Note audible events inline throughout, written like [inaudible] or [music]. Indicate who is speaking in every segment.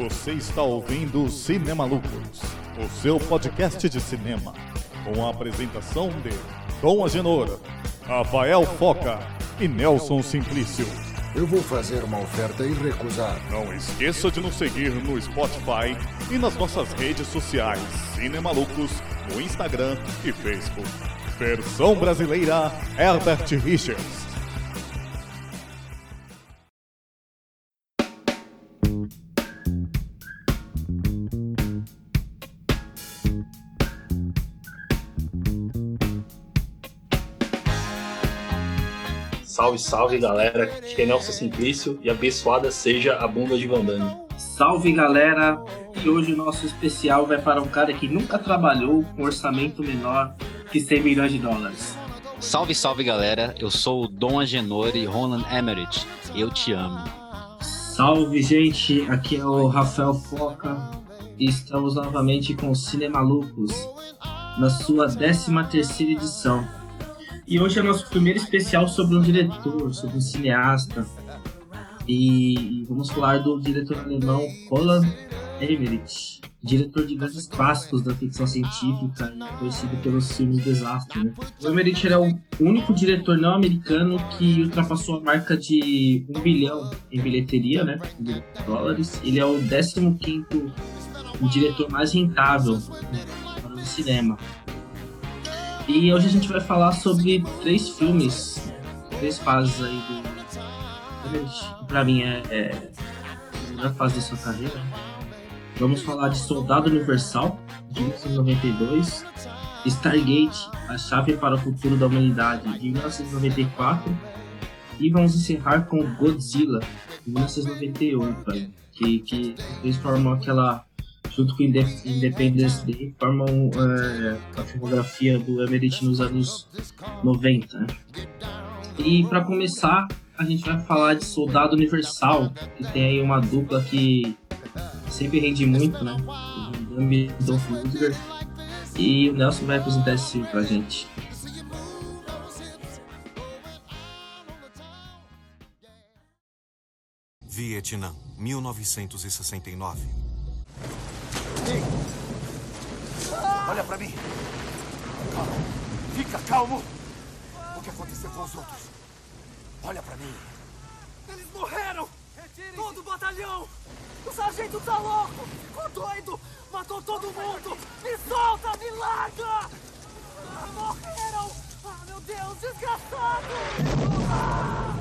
Speaker 1: Você está ouvindo Cinema Lucros, o seu podcast de cinema, com a apresentação de Dom Agenor, Rafael Foca e Nelson Simplício.
Speaker 2: Eu vou fazer uma oferta e recusar.
Speaker 1: Não esqueça de nos seguir no Spotify e nas nossas redes sociais Cinema Lucros, no Instagram e Facebook. Versão brasileira Herbert Richards.
Speaker 3: Salve, salve galera, que é Nelson Simplício e abençoada seja a bunda de Vandame.
Speaker 4: Salve galera, e hoje o nosso especial vai para um cara que nunca trabalhou com orçamento menor que 100 milhões de dólares.
Speaker 5: Salve, salve galera, eu sou o Dom Agenor e Roland Emmerich, eu te amo.
Speaker 4: Salve gente, aqui é o Rafael Foca e estamos novamente com os Cinemalucos na sua 13 terceira edição. E hoje é nosso primeiro especial sobre um diretor, sobre um cineasta. E vamos falar do diretor alemão Roland Emmerich, diretor de grandes clássicos da ficção científica e conhecido pelos filmes desastre. Né? O Emmerich era o único diretor não americano que ultrapassou a marca de um bilhão em bilheteria, né, de dólares. Ele é o 15 quinto diretor mais rentável né, para o cinema. E hoje a gente vai falar sobre três filmes, três fases aí do. Pra mim é, é a melhor fase da sua carreira. Vamos falar de Soldado Universal, de 1992, Stargate, A Chave para o Futuro da Humanidade, de 1994, e vamos encerrar com Godzilla, de 1998, aí, que, que formam aquela junto com Independence Day, formam é, a filmografia do Emmerich nos anos 90. Né? E para começar, a gente vai falar de Soldado Universal, que tem aí uma dupla que sempre rende muito, né? O e Dolph Lundgren. E o Nelson vai apresentar esse filme pra gente.
Speaker 6: Vietnã, 1969.
Speaker 7: Olha pra mim! Calma. Fica calmo! O que aconteceu com os outros? Olha pra mim!
Speaker 8: Eles morreram! Todo o batalhão! O sargento tá louco! Ficou doido! Matou todo mundo! Me solta! Me larga! Ah, morreram! Ah, meu Deus! Desgraçado! Ah!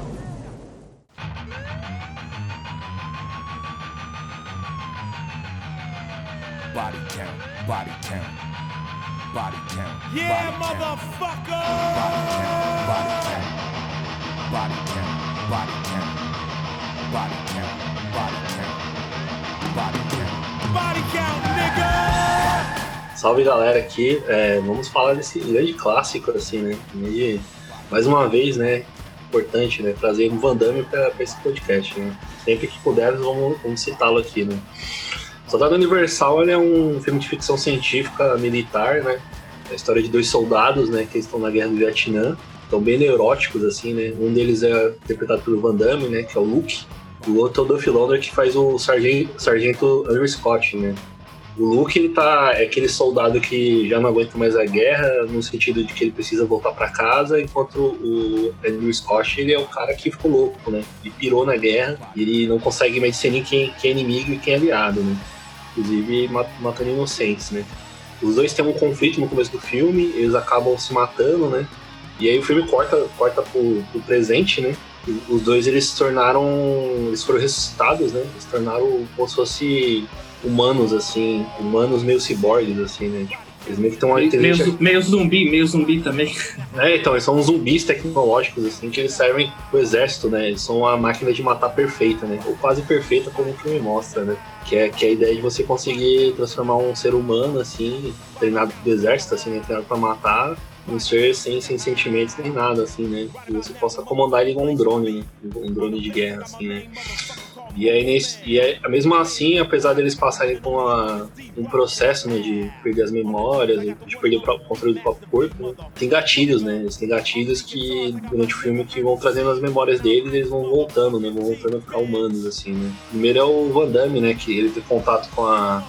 Speaker 6: Body count, body count, body count.
Speaker 8: Yeah,
Speaker 6: body
Speaker 8: motherfucker!
Speaker 6: Count, body count, body count, body count, body count, body count, body count,
Speaker 8: body count, nigga!
Speaker 3: Salve galera aqui, é, vamos falar desse grande clássico assim, né? E mais uma vez, né? Importante, né? Trazer um Van Damme para esse podcast, né? Sempre que puder, vamos, vamos citá-lo aqui, né? Soldado Universal é um filme de ficção científica militar, né? É a história de dois soldados, né, que estão na guerra do Vietnã. Estão bem neuróticos, assim, né? Um deles é interpretado pelo Van Damme, né, que é o Luke. O outro é o Duff Londra, que faz o sargento, sargento Andrew Scott, né? O Luke, ele tá, é aquele soldado que já não aguenta mais a guerra, no sentido de que ele precisa voltar para casa, enquanto o Andrew Scott, ele é o cara que ficou louco, né? Ele pirou na guerra, ele não consegue mais discernir quem, quem é inimigo e quem é aliado, né? Inclusive matando inocentes, né? Os dois têm um conflito no começo do filme, eles acabam se matando, né? E aí o filme corta, corta pro, pro presente, né? Os dois eles se tornaram. Eles foram ressuscitados, né? Eles se tornaram como se fosse humanos, assim, humanos meio ciborgues, assim, né? Tipo, eles meio que uma
Speaker 4: inteligência... meio, meio zumbi, meio zumbi também. [laughs]
Speaker 3: É, então, eles são zumbis tecnológicos, assim, que eles servem pro exército, né? Eles são uma máquina de matar perfeita, né? Ou quase perfeita, como o filme mostra, né? Que é, que é a ideia de você conseguir transformar um ser humano, assim, treinado pro exército, assim, né? Treinado pra matar, um ser sem, sem sentimentos nem nada, assim, né? Que você possa comandar ele igual um drone, né? Um drone de guerra, assim, né? E aí, nesse, e aí, mesmo assim, apesar deles passarem por uma, um processo né, de perder as memórias, de perder o próprio controle do próprio corpo, né, tem gatilhos, né? Eles têm gatilhos que, durante o filme, que vão trazendo as memórias deles eles vão voltando, né? Vão voltando a ficar humanos, assim, né? Primeiro é o Van Damme, né? Que ele tem contato com a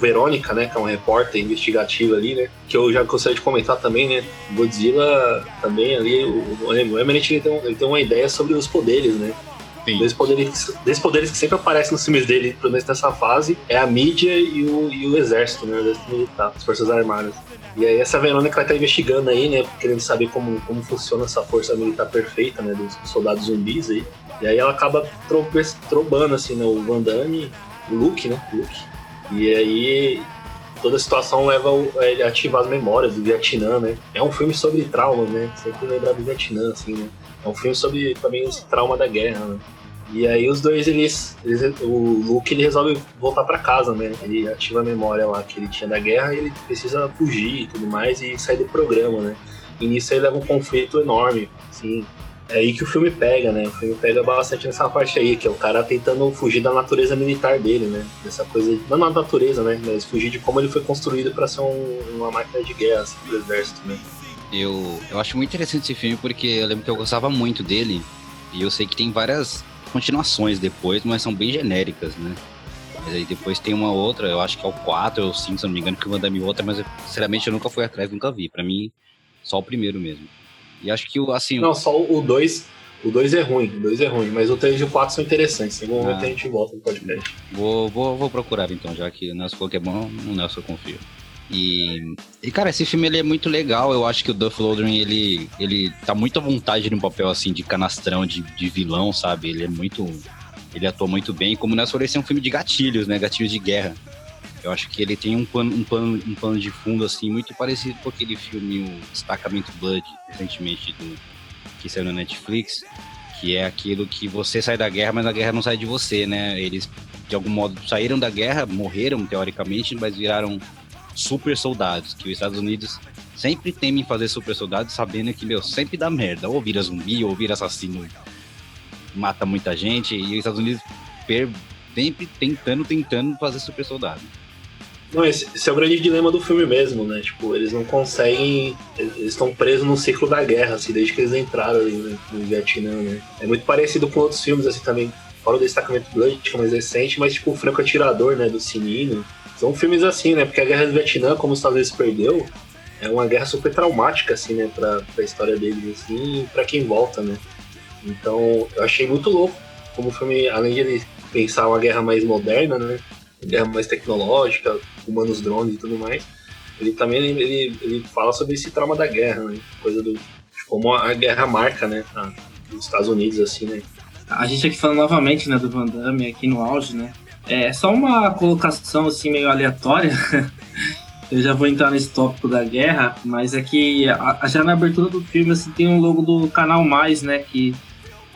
Speaker 3: Verônica, né? Que é uma repórter investigativa ali, né? Que eu já gostaria de comentar também, né? Godzilla também ali, o, o Emmett ele tem, ele tem uma ideia sobre os poderes, né? Dois poderes, dois poderes que sempre aparecem nos filmes dele, pelo menos nessa fase, é a mídia e o, e o exército, né? O exército militar, as forças armadas. E aí essa Verônica vai tá investigando aí, né? Querendo saber como, como funciona essa força militar perfeita, né? Dos soldados zumbis aí. E aí ela acaba trobando, assim, né? O Van Damme, o Luke, né? O Luke. E aí toda a situação leva ele a ativar as memórias do Vietnã, né? É um filme sobre trauma, né? Sempre lembrar do Vietnã, assim, né? É um filme sobre também esse trauma da guerra, né? E aí os dois, eles, eles, o Luke ele resolve voltar para casa, né? Ele ativa a memória lá que ele tinha da guerra e ele precisa fugir e tudo mais e sair do programa, né? E nisso aí leva um conflito enorme, assim. É aí que o filme pega, né? O filme pega bastante nessa parte aí, que é o cara tentando fugir da natureza militar dele, né? Dessa coisa, não na natureza, né? Mas fugir de como ele foi construído para ser um, uma máquina de guerra, assim, do exército, né?
Speaker 5: Eu, eu acho muito interessante esse filme porque eu lembro que eu gostava muito dele e eu sei que tem várias continuações depois, mas são bem genéricas, né? Mas aí depois tem uma outra, eu acho que é o 4 ou 5, se não me engano, que o Van outra, mas sinceramente eu nunca fui atrás, nunca vi. Para mim, só o primeiro mesmo. E acho que o assim.
Speaker 3: Não, só o 2. O 2 é ruim, o 2 é ruim, mas o 3 e o 4 são interessantes. Em algum momento a gente volta no podcast.
Speaker 5: Vou, vou, vou procurar então, já que o Nelson falou que é bom, o Nelson eu confio. E, e, cara, esse filme ele é muito legal. Eu acho que o Duff Lundgren, ele, ele tá muito à vontade num papel assim de canastrão, de, de vilão, sabe? Ele é muito. Ele atua muito bem. Como nós falamos, é um filme de gatilhos, né? Gatilhos de guerra. Eu acho que ele tem um plano, um plano, um plano de fundo, assim, muito parecido com aquele filme, o Destacamento Blood, recentemente, do, que saiu na Netflix, que é aquilo que você sai da guerra, mas a guerra não sai de você, né? Eles, de algum modo, saíram da guerra, morreram, teoricamente, mas viraram super soldados, que os Estados Unidos sempre temem fazer super soldados, sabendo que, meu, sempre dá merda. Ou vira zumbi, ou vira assassino, mata muita gente, e os Estados Unidos sempre tentando, tentando fazer super soldado.
Speaker 3: Não, esse, esse, é o grande dilema do filme mesmo, né? Tipo, eles não conseguem. Eles estão presos no ciclo da guerra, assim, desde que eles entraram ali no, no Vietnã, né? É muito parecido com outros filmes, assim, também. Fora o Destacamento Blood, que é mais recente, mas tipo o Franco Atirador, né? Do Sininho. São filmes assim, né? Porque a Guerra do Vietnã, como os Estados Unidos perdeu, é uma guerra super traumática, assim, né? Pra, pra história deles, assim, e pra quem volta, né? Então, eu achei muito louco como o filme, além de ele pensar uma guerra mais moderna, né? Guerra mais tecnológica, humanos drones e tudo mais, ele também ele, ele fala sobre esse trauma da guerra, né? Coisa do. Como a guerra marca, né? A, os Estados Unidos, assim, né?
Speaker 4: A gente aqui falando novamente, né, do Van Damme aqui no auge, né? É só uma colocação assim meio aleatória. [laughs] Eu já vou entrar nesse tópico da guerra, mas é que a, já na abertura do filme assim, tem um logo do Canal Mais, né? Que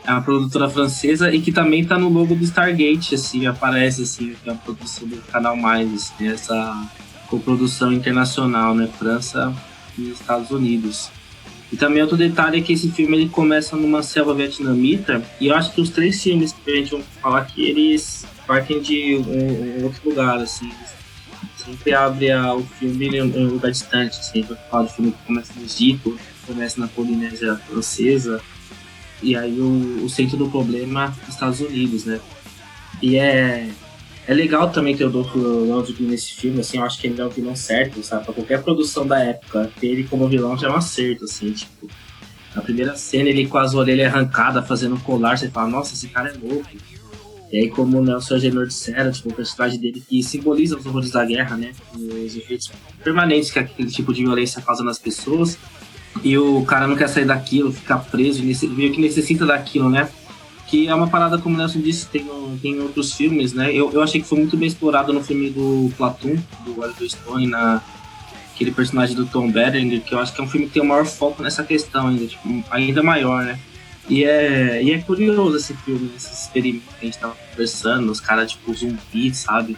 Speaker 4: é uma produtora francesa e que também tá no logo do Stargate, assim, aparece assim, que é a produção do Canal Mais, assim, essa coprodução internacional, né? França e Estados Unidos. E também outro detalhe é que esse filme ele começa numa selva vietnamita, e eu acho que os três filmes que a gente vai falar aqui, eles partem de um, um outro lugar, assim. Sempre abre a, o filme em um lugar distante, assim. Vai falar do filme que começa no Egito, começa na Polinésia Francesa, e aí o, o centro do problema é Estados Unidos, né? E é, é legal também ter o Dolph Lundgren nesse filme, assim, eu acho que ele é o vilão certo, sabe? Pra qualquer produção da época, ter ele como vilão já é um acerto, assim, tipo... Na primeira cena, ele com as orelhas arrancadas, fazendo um colar, você fala, nossa, esse cara é louco. E aí, como o Nelson Agenor disseram, tipo, o personagem dele que simboliza os horrores da guerra, né? Os efeitos permanentes que aquele tipo de violência causa nas pessoas. E o cara não quer sair daquilo, ficar preso, meio que necessita daquilo, né? Que é uma parada, como o Nelson disse, tem, tem outros filmes, né? Eu, eu achei que foi muito bem explorado no filme do Platoon, do Oliver Stone, na, aquele personagem do Tom Berenger, que eu acho que é um filme que tem o maior foco nessa questão ainda, tipo, ainda maior, né? E é, e é curioso esse filme, esse experimento que a gente tava conversando, os caras, tipo, zumbi, sabe?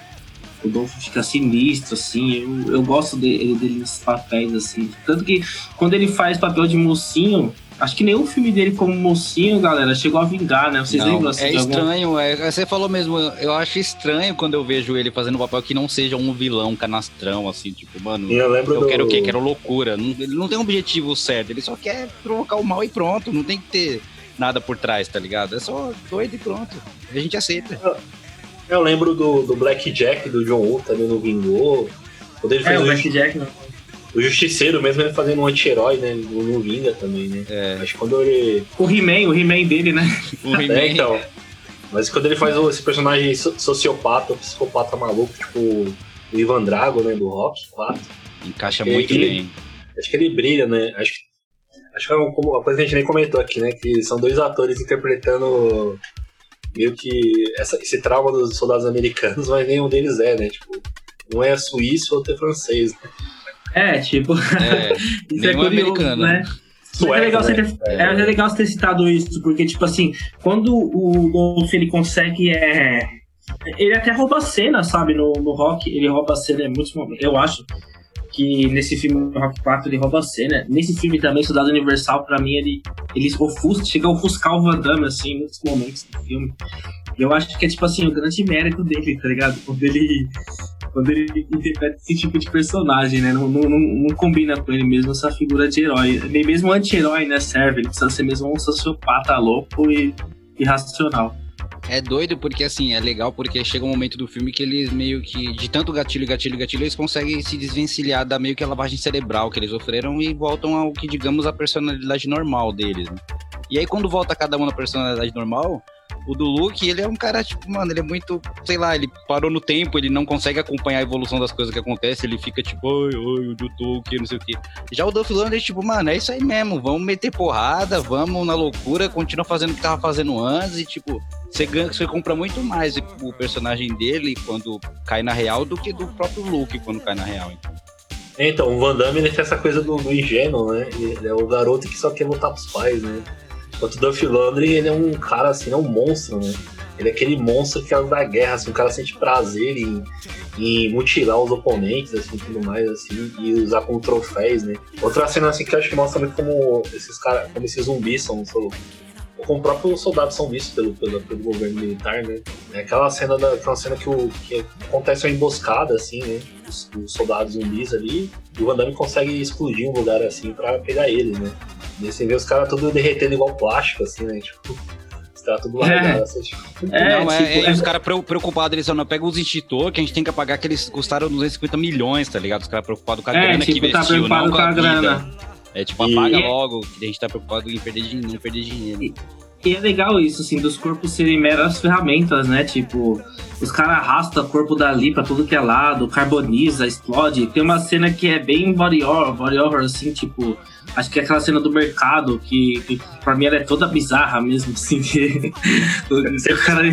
Speaker 4: O Dolph fica sinistro, assim. Eu, eu gosto dele, dele nesses papéis, assim. Tanto que quando ele faz papel de mocinho, Acho que nenhum filme dele como mocinho, galera, chegou a vingar, né? Vocês
Speaker 5: Não,
Speaker 4: lembram assim?
Speaker 5: é
Speaker 4: de algum-
Speaker 5: estranho, é, você falou mesmo, eu acho estranho quando eu vejo ele fazendo um papel que não seja um vilão canastrão, assim, tipo, mano,
Speaker 3: eu lembro
Speaker 5: eu
Speaker 3: do...
Speaker 5: quero o quê? Quero loucura. Não- ele não tem um objetivo certo, ele só quer provocar o mal e pronto, não tem que ter nada por trás, tá ligado? É só doido e pronto. A gente aceita.
Speaker 3: Eu lembro do, do Black Jack, do John Woo, também no Vingou. Quando ele
Speaker 4: É,
Speaker 3: fez
Speaker 4: o
Speaker 3: o,
Speaker 4: Black Jack, né?
Speaker 3: O Justiceiro, mesmo ele fazendo um anti-herói, né? Ele não vinga também, né?
Speaker 5: É.
Speaker 3: Acho que quando ele...
Speaker 4: O He-Man, o He-Man dele, né?
Speaker 5: O
Speaker 3: É,
Speaker 5: He-Man
Speaker 3: então. Mas quando ele faz o- esse personagem so- sociopata, psicopata maluco, tipo o Ivan Drago, né? Do Rock 4.
Speaker 5: encaixa muito
Speaker 3: e-
Speaker 5: bem.
Speaker 3: Acho que ele brilha, né? Acho, acho que é uma uma coisa que a gente nem comentou aqui, né? Que são dois atores interpretando meio que essa- esse trauma dos soldados americanos, [laughs] mas nenhum deles é, né? Tipo, um é suíço, outro é francês. Né?
Speaker 4: É, tipo, [laughs]
Speaker 5: É,
Speaker 4: isso é curioso,
Speaker 5: americano.
Speaker 4: né?
Speaker 3: Sueco,
Speaker 4: é legal,
Speaker 3: né?
Speaker 4: você ter, é. é legal você ter citado isso, porque, tipo assim, quando o Dolph ele consegue. É, ele até rouba a cena, sabe? No, no rock, ele rouba a cena em muitos momentos. Eu acho que nesse filme Rock 4 ele rouba a cena. Nesse filme também, Soldado Universal, pra mim, ele, ele ofusca, chega a ofuscar o Van Damme, assim, em muitos momentos do filme. E eu acho que é, tipo assim, o grande mérito dele, tá ligado? Quando ele. Quando ele interpreta esse tipo de personagem, né? Não, não, não, combina com ele mesmo essa figura de herói. Nem mesmo anti-herói, né? Serve. Ele precisa ser mesmo um sociopata louco e irracional.
Speaker 5: É doido porque, assim, é legal porque chega um momento do filme que eles meio que, de tanto gatilho, gatilho, gatilho, eles conseguem se desvencilhar da meio que a lavagem cerebral que eles sofreram e voltam ao que, digamos, a personalidade normal deles, né? E aí, quando volta cada um na personalidade normal, o do Luke, ele é um cara, tipo, mano, ele é muito, sei lá, ele parou no tempo, ele não consegue acompanhar a evolução das coisas que acontecem, ele fica tipo, ai, ai, onde eu tô, o que, não sei o que. Já o Duff Lander, tipo, mano, é isso aí mesmo, vamos meter porrada, vamos na loucura, continua fazendo o que tava fazendo antes e, tipo, você, ganha, você compra muito mais o personagem dele quando cai na real do que do próprio Luke quando cai na real. Então.
Speaker 3: Então, o Van Damme ele tem essa coisa do, do ingênuo, né? Ele é o garoto que só quer lutar pros pais, né? Enquanto o Duff Landry, ele é um cara assim, é um monstro, né? Ele é aquele monstro que é da guerra, assim, o cara sente prazer em, em mutilar os oponentes, assim, tudo mais, assim, e usar como troféus, né? Outra cena assim que eu acho que mostra como esses caras, como esses zumbis são, são como os próprios soldados são vistos pelo, pelo, pelo governo militar, né? É aquela cena, da, aquela cena que, o, que acontece uma emboscada, assim, né? Os, os soldados zumbis ali, e o Van Damme consegue explodir um lugar assim pra pegar eles, né? E você vê os caras tudo derretendo igual plástico, assim, né? Tipo, os caras tudo largados, assim, tipo...
Speaker 4: É,
Speaker 5: não, é,
Speaker 4: tipo,
Speaker 5: é,
Speaker 4: é-
Speaker 5: os caras preocupados, eles só não pegam os extintores que a gente tem que pagar que eles custaram 250 milhões, tá ligado? Os caras preocupados com a
Speaker 4: É,
Speaker 5: grana que
Speaker 4: tipo, tá
Speaker 5: investiu,
Speaker 4: preocupado
Speaker 5: não
Speaker 4: com
Speaker 5: com
Speaker 4: a
Speaker 5: vida.
Speaker 4: grana.
Speaker 5: É tipo,
Speaker 3: E-
Speaker 5: apaga logo, que a gente tá preocupado em perder, din- não perder dinheiro.
Speaker 4: E é legal isso, assim, dos corpos serem meras ferramentas, né? Tipo, os caras arrastam o corpo dali pra tudo que é lado, carboniza, explode. Tem uma cena que é bem body horror, body horror assim, tipo. Acho que é aquela cena do mercado, que, que pra mim ela é toda bizarra mesmo, [laughs] assim. Que, o cara,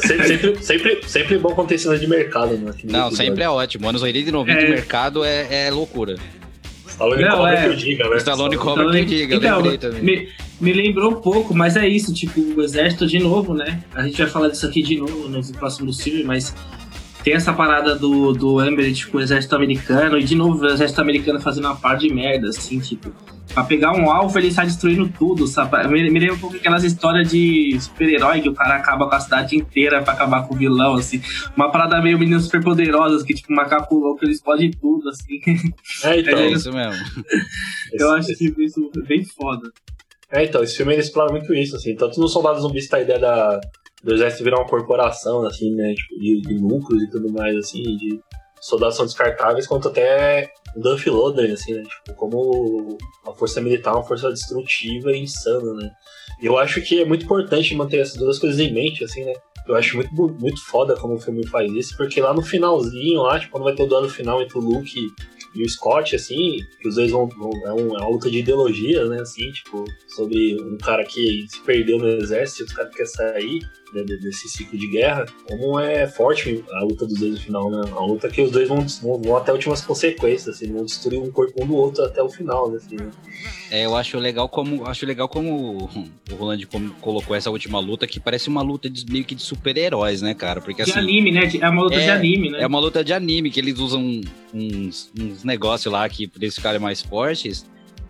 Speaker 3: Sempre, sempre, sempre, sempre bom quando tem cena de mercado, né?
Speaker 5: Não, sempre é ótimo. Anos 80 e 90
Speaker 4: É.
Speaker 5: o mercado é, é loucura.
Speaker 3: Stallone
Speaker 4: Não,
Speaker 3: cobra
Speaker 4: é.
Speaker 3: que eu diga, né?
Speaker 5: O Stallone cobra que diga, eu
Speaker 4: então,
Speaker 5: lembrei também.
Speaker 4: me, me lembrou um pouco, mas é isso, tipo, o exército de novo, né? A gente vai falar disso aqui de novo nos próximos filmes, mas tem essa parada do, do Amber, tipo, o exército americano, e de novo o exército americano fazendo uma par de merda, assim, tipo, pra pegar um alvo ele sai destruindo tudo, sabe? Me, me lembra um pouco aquelas histórias de super-herói que o cara acaba com a cidade inteira pra acabar com o vilão, assim. Uma parada meio meninas super poderosas, que tipo, macaco louco ele explode tudo, assim.
Speaker 3: É, então,
Speaker 5: É isso mesmo. [laughs]
Speaker 4: Eu acho que isso é bem foda.
Speaker 3: É, então, esse filme ele explora muito isso, assim. Tanto no Soldados Zumbis tá a ideia da, do exército virar uma corporação, assim, né? Tipo, de, de núcleos e tudo mais, assim, de soldados são descartáveis, quanto até Duff Loader, assim, né? Tipo, como a força militar uma força destrutiva e insana, né? E eu acho que é muito importante manter essas duas coisas em mente, assim, né? Eu acho muito, muito foda como o filme faz isso, porque lá no finalzinho, lá, tipo, quando vai ter o duelo final entre o Luke e o Scott, assim, que os dois vão. vão- é, é uma luta de ideologia, né, assim, tipo, sobre um cara que se perdeu no exército outro cara que quer sair desse ciclo de guerra. Como é forte a luta dos dois no final, né? A luta que os dois vão, vão, vão até últimas consequências, assim, vão destruir um corpo um do outro até o final, né, assim, né?
Speaker 5: É, eu acho legal como acho legal como o Roland colocou essa última luta que parece uma luta de, meio que de super-heróis, né, cara? Porque
Speaker 4: De
Speaker 5: assim,
Speaker 4: anime, né? É uma luta
Speaker 5: É,
Speaker 4: de anime, né?
Speaker 5: É uma luta de anime, que eles usam uns, uns negócios lá que pra eles ficarem mais fortes.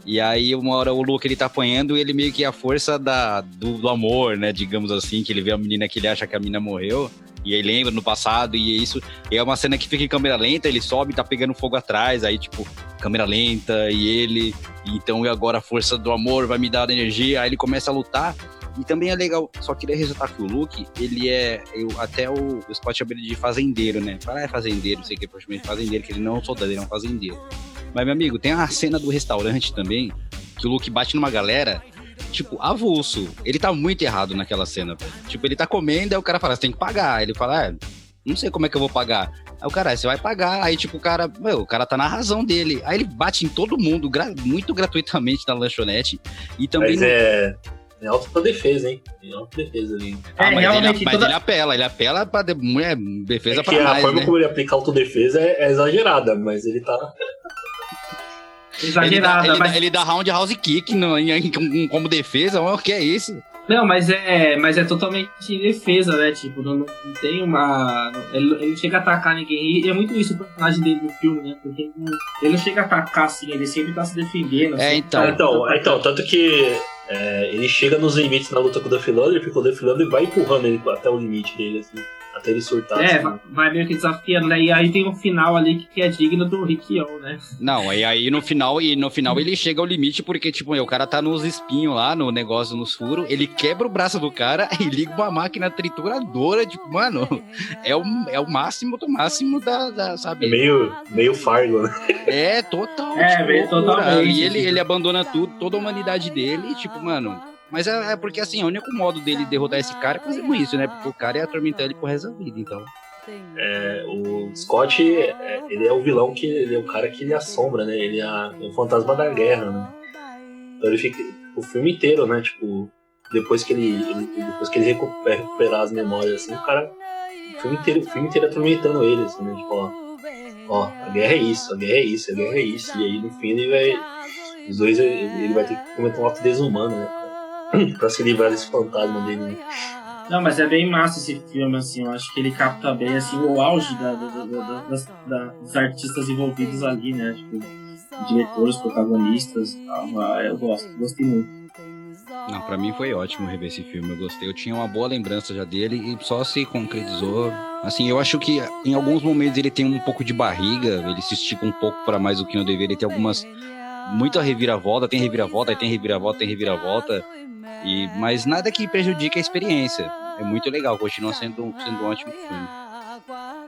Speaker 5: E aí, uma hora o Luke ele tá apanhando e ele meio que é a força da, do, do amor, né? Digamos assim, que ele vê a menina que ele acha que a menina morreu. E aí lembra no passado, e isso. E é uma cena que fica em câmera lenta, ele sobe, tá pegando fogo atrás, aí, tipo, câmera lenta, e ele. Então, e agora a força do amor vai me dar energia. Aí ele começa a lutar. E também é legal, só queria ressaltar que o Luke, ele é. Eu, até o, o Scott chama ele de fazendeiro, né? Fala, é fazendeiro, não sei o que, praticamente fazendeiro, que ele não é um soldado, ele é um fazendeiro. Mas, meu amigo, tem a cena do restaurante também, que o Luke bate numa galera, tipo, avulso. Ele tá muito errado naquela cena. pô. Tipo, ele tá comendo, aí o cara fala, você tem que pagar. Ele fala, é, não sei como é que eu vou pagar. Aí o cara, "Ah, você vai pagar. Aí, tipo, o cara, meu, o cara tá na razão dele. Aí ele bate em todo mundo, gra- muito gratuitamente na lanchonete. E também.
Speaker 3: Mas é. É autodefesa, hein? É autodefesa ali.
Speaker 5: Ah,
Speaker 4: É,
Speaker 5: mas,
Speaker 4: realmente,
Speaker 5: ele, mas
Speaker 4: toda-
Speaker 5: ele apela, ele apela pra de, é, defesa
Speaker 3: É
Speaker 5: pra
Speaker 3: a
Speaker 5: mais,
Speaker 3: forma
Speaker 5: né?
Speaker 3: como ele aplica autodefesa é, é exagerada, mas ele tá.
Speaker 5: Ele
Speaker 4: Exagerada,
Speaker 5: dá, ele,
Speaker 4: mas
Speaker 5: dá, ele dá roundhouse kick no, em- em- como defesa, o que é isso?
Speaker 4: Não, mas é, mas é totalmente defesa, né? Tipo, não, não tem uma. Ele, ele não chega a atacar ninguém. E é muito isso o personagem dele no filme, né? Porque ele não, ele não chega a atacar assim, ele sempre tá se defendendo.
Speaker 5: É,
Speaker 4: sempre
Speaker 5: então.
Speaker 4: tá-
Speaker 3: Então, então tanto que é, ele chega nos limites na luta com o Duff Lundgren, porque o Duff Lundgren vai empurrando ele até o limite dele, assim, até ele surtar.
Speaker 4: É,
Speaker 3: assim.
Speaker 4: vai- meio que desafiando, né? E aí tem um final ali que, é digno do Rikion, né?
Speaker 5: Não, e aí no final, e no final ele chega ao limite, porque, tipo, o cara tá nos espinhos lá, no negócio, nos furos, ele quebra o braço do cara [laughs] e liga uma máquina trituradora, tipo, mano, é o, é o máximo do máximo da, da sabe?
Speaker 3: meio, meio Fargo, né?
Speaker 5: É, total.
Speaker 4: É,
Speaker 5: tipo,
Speaker 4: meio totalmente,
Speaker 5: E ele,
Speaker 4: tipo.
Speaker 5: ele abandona tudo, toda a humanidade dele, e, tipo, mano. Mas é, é porque assim, o único modo dele derrotar esse cara é fazendo isso, né? Porque o cara é atormentar ele pro resto da vida, então.
Speaker 3: É, o Scott, é, ele é o vilão que ele é o cara que ele assombra, né? Ele é, é o fantasma da guerra, né? Então ele fica o filme inteiro, né? Tipo, depois que ele, ele- depois que ele recupera, recuperar as memórias, assim, o cara, o filme inteiro, o filme inteiro atormentando ele, assim, né? Tipo, ó, ó, a guerra é isso, a guerra é isso, a guerra é isso. E aí no fim ele vai, os dois, ele, ele vai ter que cometer um ato desumano, né? Pra, pra se livrar desse fantasma dele. Né?
Speaker 4: Não, mas é bem massa esse filme, assim, eu acho que ele capta bem, assim, o auge da, da- da- da- das- da- dos artistas envolvidos ali, né, tipo, diretores, protagonistas e tal, Ah, eu gosto, gostei muito.
Speaker 5: Não, pra mim foi ótimo rever esse filme, eu gostei. Eu tinha uma boa lembrança já dele e só se concretizou. Assim, eu acho que em alguns momentos ele tem um pouco de barriga, ele se estica um pouco pra mais do que não deveria. Ele tem algumas. Muita reviravolta, tem reviravolta, tem reviravolta, tem reviravolta. E, mas nada que prejudique a experiência. É muito legal, continua sendo, sendo um ótimo filme.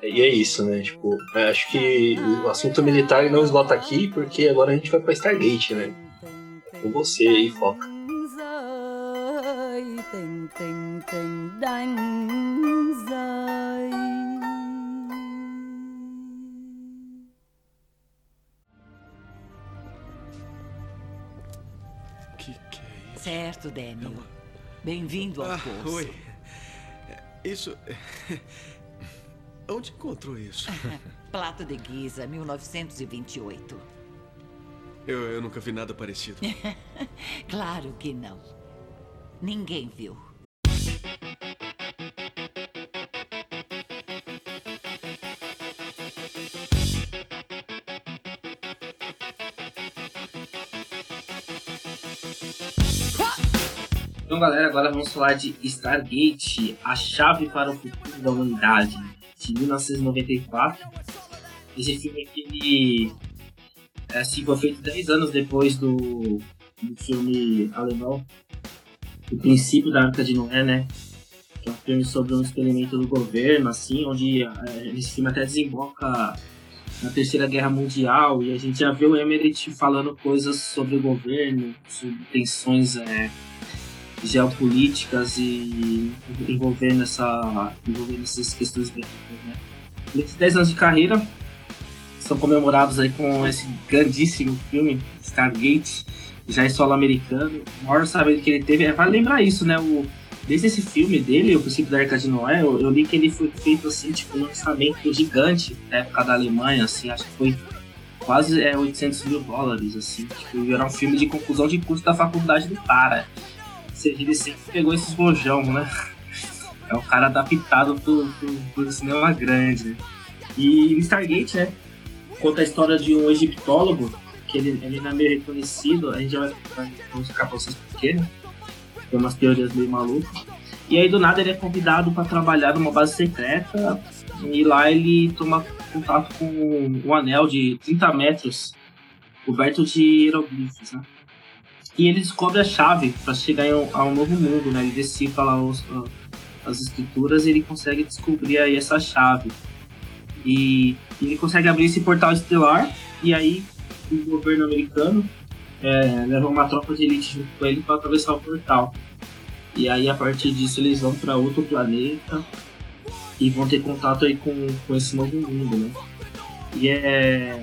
Speaker 3: E é isso, né? Tipo, acho que o assunto militar não esgota aqui, porque agora a gente vai pra Stargate, né? Com você aí, foca.
Speaker 9: rơi tình tình tình đánh rơi
Speaker 10: Certo, Daniel. Bem-vindo ao
Speaker 7: Ah,
Speaker 10: poço.
Speaker 7: oi. Isso. Onde encontrou isso? [laughs]
Speaker 10: Plato de Giza, 1928.
Speaker 7: Eu, eu nunca vi nada parecido. [laughs]
Speaker 10: Claro que não. Ninguém viu.
Speaker 4: Então, galera, agora vamos falar de Stargate, a chave para o futuro da humanidade, de 1994. Esse filme aqui, ele é, assim, foi feito 10 anos depois do, do filme alemão, O Princípio da Arca de Noé, né? Que é um filme sobre um experimento do governo, assim, onde é, esse filme até desemboca na Terceira Guerra Mundial e a gente já vê o Emmerich falando coisas sobre o governo, sobre tensões é, geopolíticas e envolvendo, essa, envolvendo essas questões bélicas, né? Nesses 10 anos de carreira são comemorados aí com esse grandíssimo filme, Stargate, já em solo americano. O maior orçamento que ele teve, é, vale lembrar isso, né? O, desde esse filme dele, O Princípio da Arca de Noé, eu, eu li que ele foi feito assim, tipo, um orçamento gigante na época da Alemanha, assim, acho que foi quase é, 800 mil dólares, assim. Tipo, era um filme de conclusão de curso da faculdade do cara. Ele sempre pegou esses rojão, né? É um cara adaptado pro, pro, pro cinema grande, né? E Stargate, né? Conta a história de um egiptólogo que ele, ele não é meio reconhecido, a gente já vai, vai ficar pra vocês pequenos. Tem umas teorias meio malucas. E aí do nada ele é convidado para trabalhar numa base secreta e lá ele toma contato com um anel de 30 metros coberto de hieroglifos, né? E ele descobre a chave para chegar em a um novo mundo, né? Ele decifra lá os, as escrituras e ele consegue descobrir aí essa chave. E, e ele consegue abrir esse portal estelar e aí o governo americano é, leva uma tropa de elite junto com ele para atravessar o portal. E aí a partir disso eles vão para outro planeta e vão ter contato aí com, com esse novo mundo, né? E é.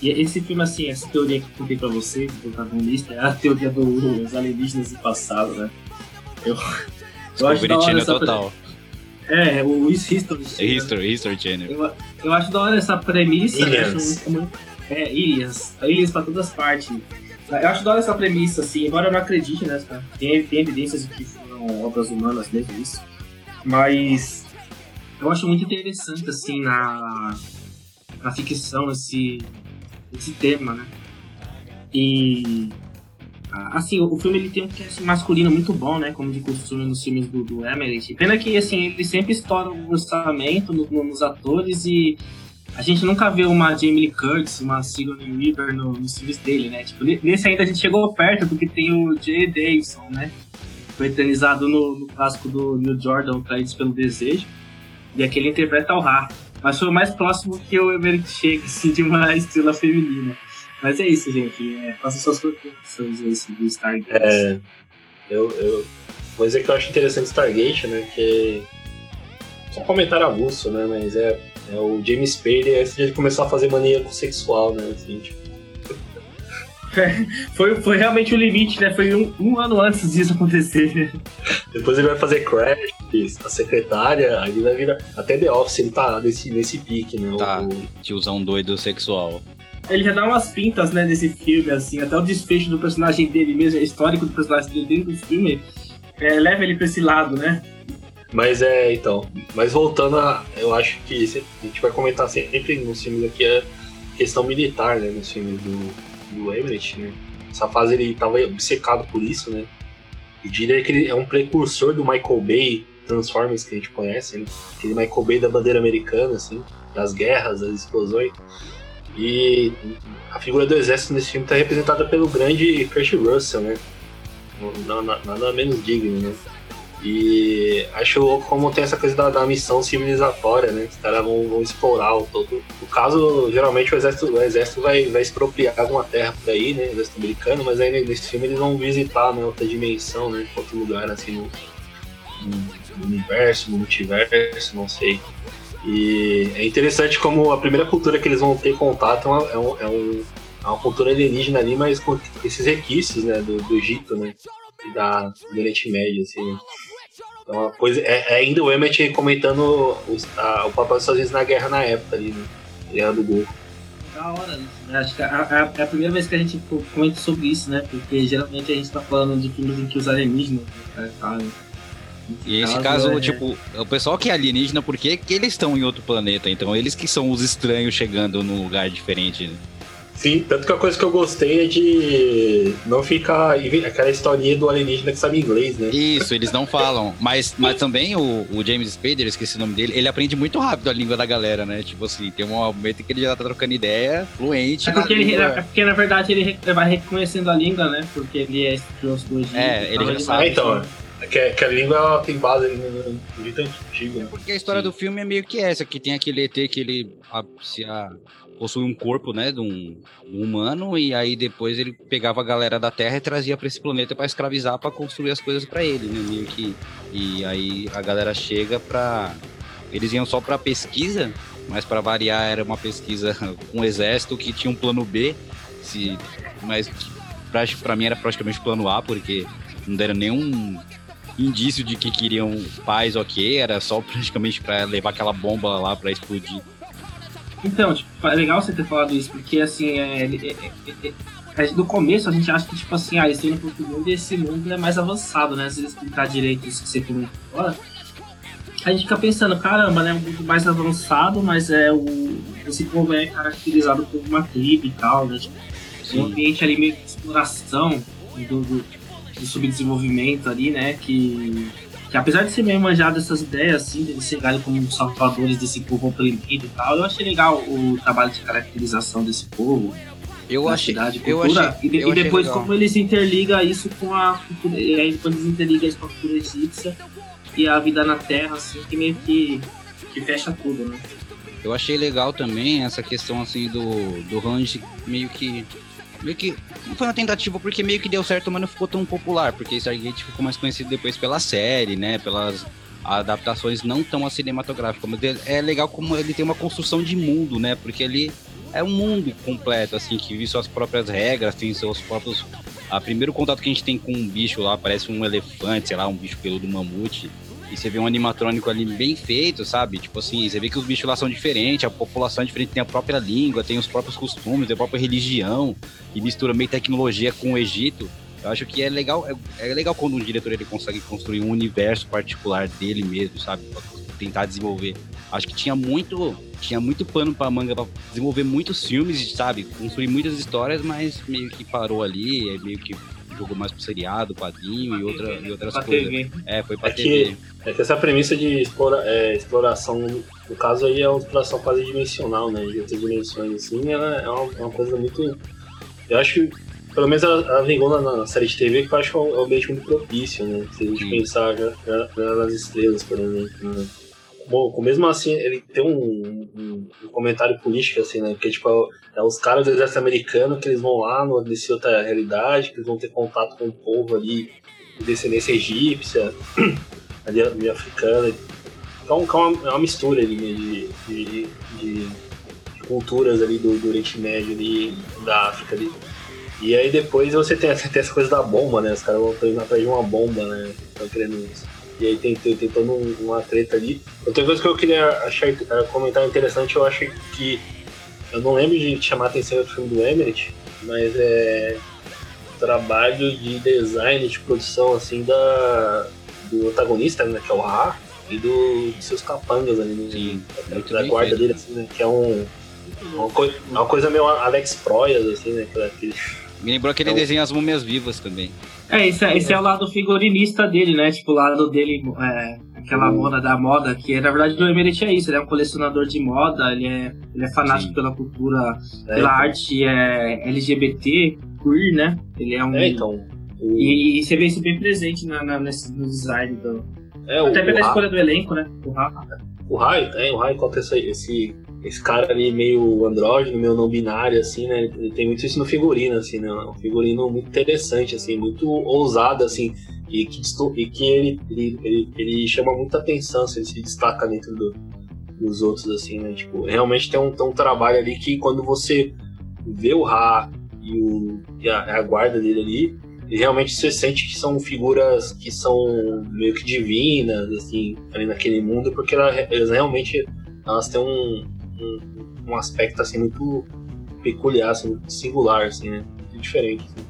Speaker 4: E esse filme, assim, essa teoria que eu contei pra você, do protagonista, é a teoria dos alienígenas do passado, né? Eu, eu acho da hora essa
Speaker 5: total.
Speaker 4: É, o History Channel.
Speaker 5: History, History Channel.
Speaker 4: Eu, eu acho da hora essa premissa. Muito- É, Ilhas. Ilhas pra todas as partes. Eu acho da hora essa premissa, assim, embora eu não acredite nessa. Tem, tem evidências de que foram obras humanas mesmo isso. Mas eu acho muito interessante, assim, na, na ficção esse, esse tema, né? E assim, o filme ele tem um cast masculino muito bom, né? Como de costume nos filmes do, do Emmerich. Pena que assim, ele sempre estoura o orçamento no- no- nos atores e a gente nunca vê uma Jamie Lee Curtis, uma Sigourney Weaver no, nos filmes dele, né? Tipo, ne- nesse ainda a gente chegou perto porque tem o Jay Davidson, né? Foi eternizado no, clássico do Neil Jordan, Traídos pelo Desejo. E aqui ele interpreta o Ra. Mas foi o mais próximo que o Emmerich chega, assim, de uma estrela feminina. Mas é isso, gente. É, faça suas contribuições aí sobre Stargate.
Speaker 3: É, eu, eu vou dizer que eu acho interessante Stargate, né? Que só um comentário avulso, né? Mas é, é o James Spader antes de começar a fazer maníaco sexual, né? Assim, tipo,
Speaker 4: Foi, foi realmente o limite, né? Foi um, um ano antes disso acontecer.
Speaker 3: depois ele vai fazer Crash, a secretária, aí ele vai virar. Até The Office ele tá nesse, nesse pique, né?
Speaker 5: Tá.
Speaker 3: O-
Speaker 5: Tiozão doido sexual.
Speaker 4: Ele já dá umas pintas, né, nesse filme, assim, até o desfecho do personagem dele mesmo, histórico do personagem dele dentro do filme, é, leva ele pra esse lado, né?
Speaker 3: Mas é, então. Mas voltando a. Eu acho que a gente vai comentar sempre nos filmes aqui a questão militar, né? Nos filmes do, do Emmerich, né? Essa fase ele tava obcecado por isso, né? Eu diria que ele é um precursor do Michael Bay Transformers que a gente conhece, né? Aquele Michael Bay da bandeira americana, assim, das guerras, das explosões. E a figura do exército nesse filme está representada pelo grande Kurt Russell, né? Nada menos digno, né? E acho louco como tem essa coisa da, da missão civilizatória, né? Os caras vão, vão explorar o todo. No caso, geralmente o exército, o exército vai, vai expropriar alguma terra por aí, né? O exército americano, mas aí nesse filme eles vão visitar né, outra dimensão, né? Outro lugar assim no, no universo, no multiverso, não sei. E é interessante como a primeira cultura que eles vão ter contato é, é, um, é, um- é uma cultura alienígena ali, mas com esses requisitos, né? Do, do Egito, né? E da, do Oriente Médio, assim? É uma coisa. É, é ainda o Emmet comentando os- a- o papel dos Estados Unidos na guerra na época ali, né? Guerra do Golfo.
Speaker 4: Da hora, né? Acho que é a, é a primeira vez que a gente co- comenta sobre isso, né? Porque geralmente a gente tá falando de filmes em que os alienígenas né, tá, né?
Speaker 5: E esse
Speaker 4: Caso
Speaker 5: caso,
Speaker 4: é-
Speaker 5: tipo, o pessoal que é alienígena, porque que eles estão em outro planeta, então eles que são os estranhos chegando num lugar diferente. né?
Speaker 3: Sim, tanto que a coisa que eu gostei é de não ficar. aquela historinha do alienígena que sabe inglês, né?
Speaker 5: Isso, eles não falam. Mas, mas também o, o James Spader, esqueci o nome dele, ele aprende muito rápido a língua da galera, né? Tipo assim, tem um momento que ele já tá trocando ideia fluente.
Speaker 4: É porque,
Speaker 5: na
Speaker 4: ele, é porque na verdade ele vai reconhecendo a língua, né? Porque ele é estudioso do Egito.
Speaker 5: É, ele
Speaker 4: então
Speaker 5: já sabe.
Speaker 3: Ah, então, é que, que a língua ela tem base ali no no Egito antigo, né?
Speaker 5: Porque a história do filme é meio que essa, que tem aquele ET que ele a- se a- possui um corpo, né, de um, um humano, e aí depois ele pegava a galera da Terra e trazia pra esse planeta pra escravizar, pra construir as coisas pra ele, né, meio que... E aí a galera chega pra... Eles iam só pra pesquisa, mas pra variar era uma pesquisa [laughs] com o exército que tinha um plano B, se, mas pra mim era praticamente plano A, porque não deram nenhum indício de que queriam paz, ok, era só [laughs] praticamente pra levar aquela bomba lá pra explodir.
Speaker 4: Então, tipo, é legal você ter falado isso, porque assim, é, é- é- é- é- no começo a gente acha que, tipo assim, ah, eles têm no outro mundo e esse mundo é mais avançado, né? Se eles explicar direito isso que você comentou agora, a gente fica pensando, caramba, né? Um mundo mais avançado, mas é o. Esse povo é caracterizado por uma tribo e tal, né? Tipo, Um ambiente ali meio de exploração do, do, do subdesenvolvimento ali, né? Que, que apesar de ser meio manjado essas ideias, assim, de eles chegarem como salvadores desse povo oprimido e tal, eu achei legal o trabalho de caracterização desse povo.
Speaker 5: Eu achei,
Speaker 4: cidade,
Speaker 5: eu
Speaker 4: cultura,
Speaker 5: achei,
Speaker 4: e, de-
Speaker 5: eu
Speaker 4: e depois
Speaker 5: legal.
Speaker 4: como eles interligam isso com a cultura, e aí depois eles interligam isso com a cultura egípcia e a vida na Terra, assim, que meio que, que fecha tudo, né?
Speaker 5: Eu achei legal também essa questão assim do, do Range meio que. Meio que. Não foi uma tentativa porque meio que deu certo, mas não ficou tão popular. Porque Stargate ficou mais conhecido depois pela série, né? Pelas adaptações não tão cinematográficas. Mas é legal como ele tem uma construção de mundo, né? Porque ele é um mundo completo, assim, que vive suas próprias regras, tem seus próprios. A primeiro contato que a gente tem com um bicho lá parece um elefante, sei lá, um bicho peludo mamute. E você vê um animatrônico ali bem feito, sabe? Tipo assim, você vê que os bichos lá são diferentes, a população é diferente, tem a própria língua, tem os próprios costumes, tem a própria religião, e mistura meio tecnologia com o Egito. Eu acho que é legal, é, é legal quando um diretor ele consegue construir um universo particular dele mesmo, sabe? Pra tentar desenvolver. Acho que tinha muito, tinha muito pano pra manga pra desenvolver muitos filmes, sabe? Construir muitas histórias, mas meio que parou ali, é meio que jogou mais pro seriado, quadrinho e, outra, e outras
Speaker 4: Pra
Speaker 5: coisas.
Speaker 4: TV.
Speaker 5: É, foi pra
Speaker 3: É
Speaker 5: TV.
Speaker 3: que, é que essa premissa de explora- é, exploração, no caso aí é uma exploração quase dimensional, né? De outras dimensões, assim, ela é uma, é uma coisa muito. Eu acho que, pelo menos ela, ela vingou na, na série de TV, que eu acho que é um é um ambiente muito propício, né? Se a gente
Speaker 5: Sim.
Speaker 3: pensar já, já- já nas estrelas, por exemplo. Né? Bom, mesmo assim, ele tem um, um- um comentário político, assim, né? Porque, tipo, é os caras do exército americano que eles vão lá no- nesse outra realidade, que eles vão ter contato com o povo ali de descendência egípcia, [clears throat] ali, ali africana. Então, é uma, é uma mistura ali, né, de, de, de- de culturas ali do, do Oriente Médio ali, da África ali. E aí depois você tem, [laughs] tem essa coisa da bomba, né? Os caras vão atrás de uma bomba, né? Estão querendo isso. E aí tem, tem, tem toda um- uma treta ali. Outra coisa que eu queria achar, eh, comentar interessante, eu acho que. Eu não lembro de chamar a atenção do filme do Emmerich, mas é. o trabalho de design, de produção, assim, da, do antagonista, né? Que é o Ra, e do, dos seus capangas ali, né?
Speaker 5: Sim,
Speaker 3: da, guarda
Speaker 5: feito.
Speaker 3: dele, assim, né? Que é um. Uma, coi- uma coisa meio Alex Proyas, assim, né? Aquela- Aquele,
Speaker 5: Me lembrou aquele
Speaker 3: Então-
Speaker 5: desenho As Múmias Vivas também.
Speaker 4: É, esse é, esse é o lado figurinista dele, né? Tipo, o lado dele, é, aquela moda da moda, que na verdade o Emerit é isso, ele é um colecionador de moda, ele é, ele é fanático
Speaker 5: Sim.
Speaker 4: pela cultura,
Speaker 3: né?
Speaker 4: pela arte é, LGBT, queer, né? Ele é um.
Speaker 3: É, então. O,
Speaker 4: E, e você vê isso bem presente na, na- nesse, no design do.
Speaker 3: é, o,
Speaker 4: Até pela
Speaker 3: o
Speaker 4: escolha do elenco, né? O Rafa.
Speaker 3: O Raio, é, o Raio conta esse, esse, esse cara ali meio andrógeno, meio não binário, assim, né? Ele, tem muito isso no figurino, assim, né? Um figurino muito interessante, assim, muito ousado, assim, e que, e que ele, ele, ele, ele chama muita atenção, assim, ele se destaca dentro do- dos outros, assim, né? Tipo, realmente tem um, tem um trabalho ali que quando você vê o Ra e, o, e a, a guarda dele ali, realmente você sente que são figuras que são meio que divinas, assim, ali naquele mundo, porque ela- elas realmente elas têm um, um, um aspecto assim muito peculiar, assim, singular, assim, né? Muito diferente. assim.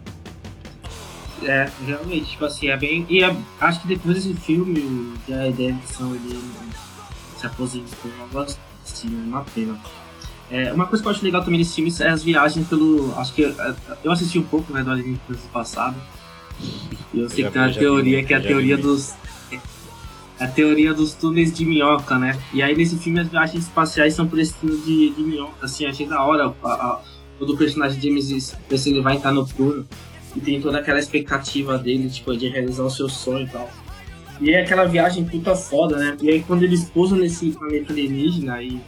Speaker 4: É, realmente, tipo assim, é bem. E é- acho que depois desse filme, a ideia de edição ele se aposentou, eu gosto assim, é uma pena. É, uma coisa que eu acho legal também nesse filme é as viagens pelo. Acho que é, eu assisti um pouco né, do Alien do passado. E eu sei que tem uma teoria
Speaker 5: vi,
Speaker 4: que é a teoria
Speaker 5: vi.
Speaker 4: dos. A teoria dos túneis de minhoca, né? E aí nesse filme as viagens espaciais são por esse túnel de, de minhoca, assim, achei da hora. A, a, quando o personagem James Space ele vai entrar no túnel e tem toda aquela expectativa dele, tipo, de realizar o seu sonho e tal. E é aquela viagem puta foda, né? E aí quando eles pousam nesse planeta alienígena e.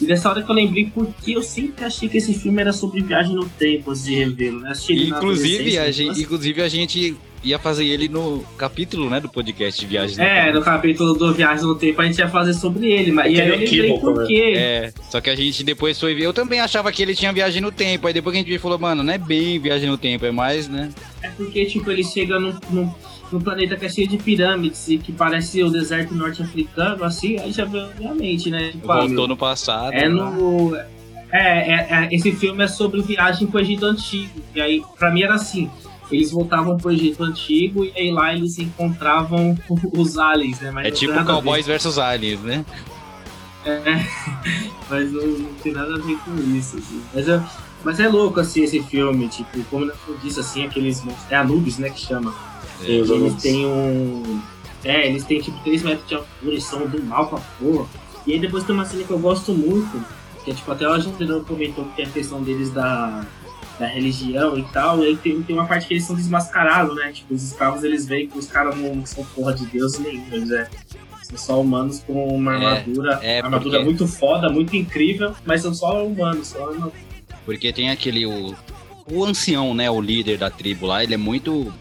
Speaker 4: E dessa hora que eu lembrei porque eu sempre achei que esse filme era sobre viagem no tempo, antes de revê-lo, né?
Speaker 5: Inclusive a, gente, inclusive, a gente ia fazer ele no capítulo, né, do podcast de viagens. no
Speaker 4: É,
Speaker 5: Tempo.
Speaker 4: no capítulo do Viagem no Tempo a gente ia fazer sobre ele, mas e aí eu
Speaker 3: Aquele
Speaker 4: lembrei
Speaker 3: equívoco,
Speaker 4: por
Speaker 3: né?
Speaker 4: quê.
Speaker 5: É, só que a gente depois foi ver. Eu também achava que ele tinha viagem no tempo. Aí depois que a gente viu, falou, mano, não é bem viagem no tempo, é mais, né?
Speaker 4: É porque, tipo, ele chega num, num, num planeta que é cheio de pirâmides e que parece o deserto norte-africano, assim, aí já veio mente, né? Tipo, ah,
Speaker 5: Voltou no passado.
Speaker 4: É
Speaker 5: né?
Speaker 4: no. É, é, é, esse filme é sobre viagem pro Egito Antigo. E aí, pra mim era assim: eles voltavam pro Egito Antigo e aí lá eles encontravam [laughs] os aliens, né? Mas
Speaker 5: É tipo
Speaker 4: a.
Speaker 5: Cowboys versus Aliens, né?
Speaker 4: É, [laughs] mas não, não tem nada a ver com isso. Assim. Mas eu, Mas é louco, assim, esse filme, tipo, como eu disse, assim, aqueles monstros. É Anubis, né, que chama.
Speaker 3: Os
Speaker 4: eles
Speaker 3: Anubis.
Speaker 4: têm um. É, eles têm tipo 3 metros de altura, eles são do mal pra porra. E aí depois tem uma cena que eu gosto muito, que é tipo, até o Agenteiro comentou que tem a questão deles da, da religião e tal, e aí tem, tem uma parte que eles são desmascarados, né? Tipo, os escravos eles veem que os caras não são porra de Deus nenhum, eles é. São só humanos com uma
Speaker 5: É,
Speaker 4: armadura,
Speaker 5: é,
Speaker 4: armadura
Speaker 5: porque-
Speaker 4: muito foda, muito incrível, mas são só humanos, só uma
Speaker 5: Porque tem aquele. O, o ancião, né? O líder da tribo lá, ele é muito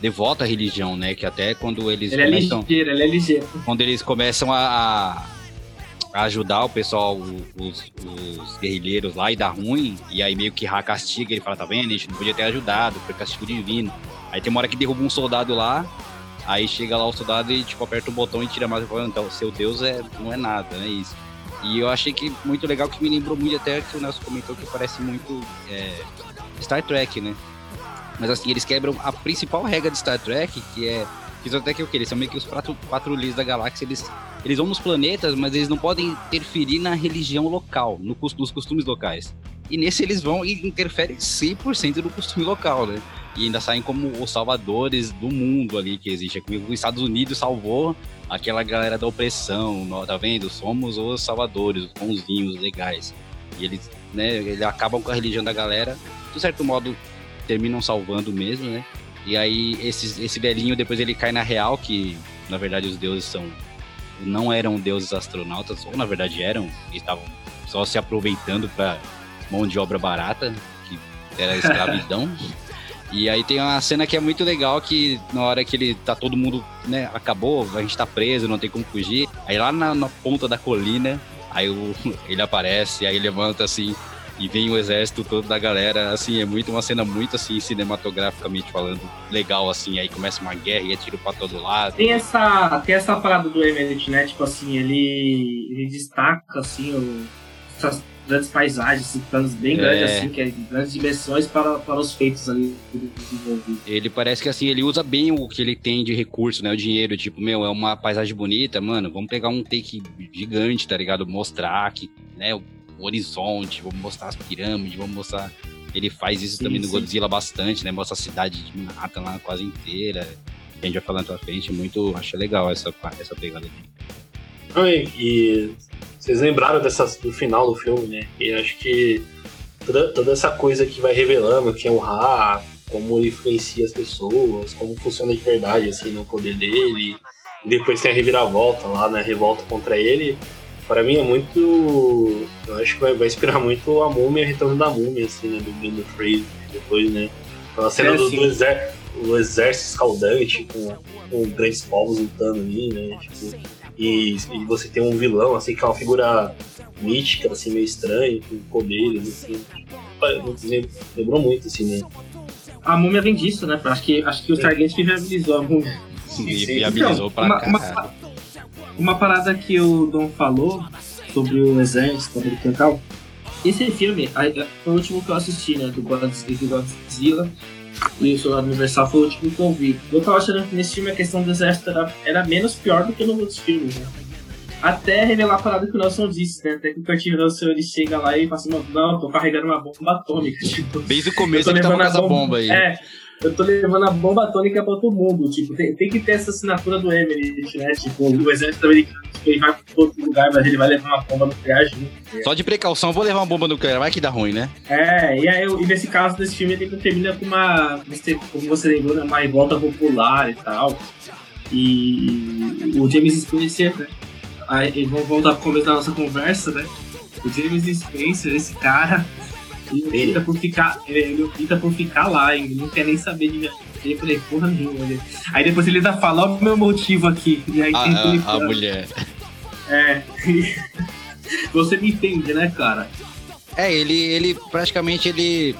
Speaker 5: devoto à religião, né? Que até quando eles
Speaker 4: Ele é
Speaker 5: começam.
Speaker 4: ligeiro, ele é ligeiro.
Speaker 5: quando eles começam a, a ajudar o pessoal, o- os, os guerrilheiros lá e dá ruim, e aí meio que Ra castiga, ele fala, tá vendo? A gente não podia ter ajudado, foi castigo divino. Aí tem uma hora que derruba um soldado lá, aí chega lá o soldado e tipo aperta o botão e tira e fala, então, seu Deus é, não é nada, é isso. E eu achei que muito legal, que me lembrou muito até que o Nelson comentou que parece muito é, Star Trek, né? Mas assim, eles quebram a principal regra de Star Trek, que é. São até que o que? Eles são meio que os quatro, da galáxia, eles, eles vão nos planetas, mas eles não podem interferir na religião local, no, nos costumes locais. E nesse eles vão e interferem 100% no costume local, né? E ainda saem como os salvadores do mundo ali que existe. É os Estados Unidos salvou aquela galera da opressão, tá vendo? Somos os salvadores, os bonzinhos, legais. E eles, né, eles acabam com a religião da galera, de certo modo terminam salvando mesmo, né? E aí esses, esse velhinho depois ele cai na real que na verdade os deuses são não eram deuses astronautas, ou na verdade eram, e estavam só se aproveitando para mão de obra barata, que era escravidão. [laughs] E aí tem uma cena que é muito legal que na hora que ele tá todo mundo, né, acabou, a gente tá preso, não tem como fugir. Aí lá na, na ponta da colina, aí o, [laughs] ele aparece, aí levanta assim e vem o exército todo da galera, assim, é muito uma cena muito assim cinematograficamente falando, legal assim, aí começa uma guerra e é tiro pra todo lado.
Speaker 4: Tem essa, tem essa parada do Emmerich, né? Tipo assim, ele, ele destaca assim o, essas grandes paisagens, esses planos bem
Speaker 5: É.
Speaker 4: grandes, assim, que é grandes dimensões para, para os feitos ali desenvolvidos.
Speaker 5: Ele parece que assim, ele usa bem o que ele tem de recurso, né? O dinheiro, tipo, meu, é uma paisagem bonita, mano, vamos pegar um take gigante, tá ligado? Mostrar que, né, o horizonte, vamos mostrar as pirâmides, vamos mostrar. Ele faz isso
Speaker 4: Sim,
Speaker 5: também no
Speaker 4: sim.
Speaker 5: Godzilla bastante, né? Mostra a cidade de Manhattan lá quase inteira. A gente vai falando pra frente, muito. Achei legal essa, essa pegada dele.
Speaker 3: Não, e, e vocês lembraram dessa, do final do filme, né? E acho que toda, toda essa coisa que vai revelando que é um Ra, como ele influencia as pessoas, como funciona de verdade, assim, no poder dele. E depois tem a reviravolta lá, né? Revolta contra ele. Para mim é muito. Eu acho que vai, vai inspirar muito a múmia, o retorno da múmia, assim, né? Do Brandon Fraser, depois, né? Aquela cena
Speaker 4: É,
Speaker 3: do, do exer- exército escaldante com, com grandes povos lutando ali, né? Tipo, e, e você tem um vilão, assim, que é uma figura mítica, assim, meio estranha, com poderes, assim. Me Lembrou muito, assim, né?
Speaker 4: A múmia vem disso, né? Acho que, acho que o Stargate que viabilizou a múmia.
Speaker 3: Sim.
Speaker 5: viabilizou
Speaker 4: Então,
Speaker 5: pra
Speaker 4: uma-
Speaker 5: caralho.
Speaker 4: Uma parada que o Dom falou sobre o exército americano e tal. Esse filme foi o último que eu assisti, né? Do Godzilla, e o Soldado Universal foi o último que eu vi. Eu tava achando que nesse filme a questão do exército era, era menos pior do que nos outros filmes, né? Até revelar a parada que o Nelson disse, né? Até que o Kurt Russell ele chega lá e fala assim: Não, eu tô carregando uma bomba atômica. Tipo,
Speaker 5: Desde o começo ele tava com essa bomba aí.
Speaker 4: É, eu tô levando a bomba atômica pra todo mundo. Tipo, tem, tem que ter essa assinatura do Emmerich, né? Tipo, o exército americano, tipo, ele vai pra outro lugar, mas ele vai levar uma bomba nuclear junto.
Speaker 5: Só de precaução, vou levar uma bomba nuclear, vai que dá ruim, né?
Speaker 4: É, e aí, e nesse caso desse filme, ele termina com uma, como você lembrou, né, uma revolta popular e tal. E o James Spencer, né? Aí, eles vão voltar pro começo da nossa conversa, né? O James Spencer, esse cara, ele opta por ficar, ele opta por ficar lá, ele não quer nem saber de eu falei, porra nenhuma. Ele- Aí depois ele ainda fala, ó o meu motivo aqui. E aí
Speaker 5: A,
Speaker 4: tem
Speaker 5: a- a mulher.
Speaker 4: É. [laughs] Você me entende, né, cara?
Speaker 5: É, ele, ele praticamente ele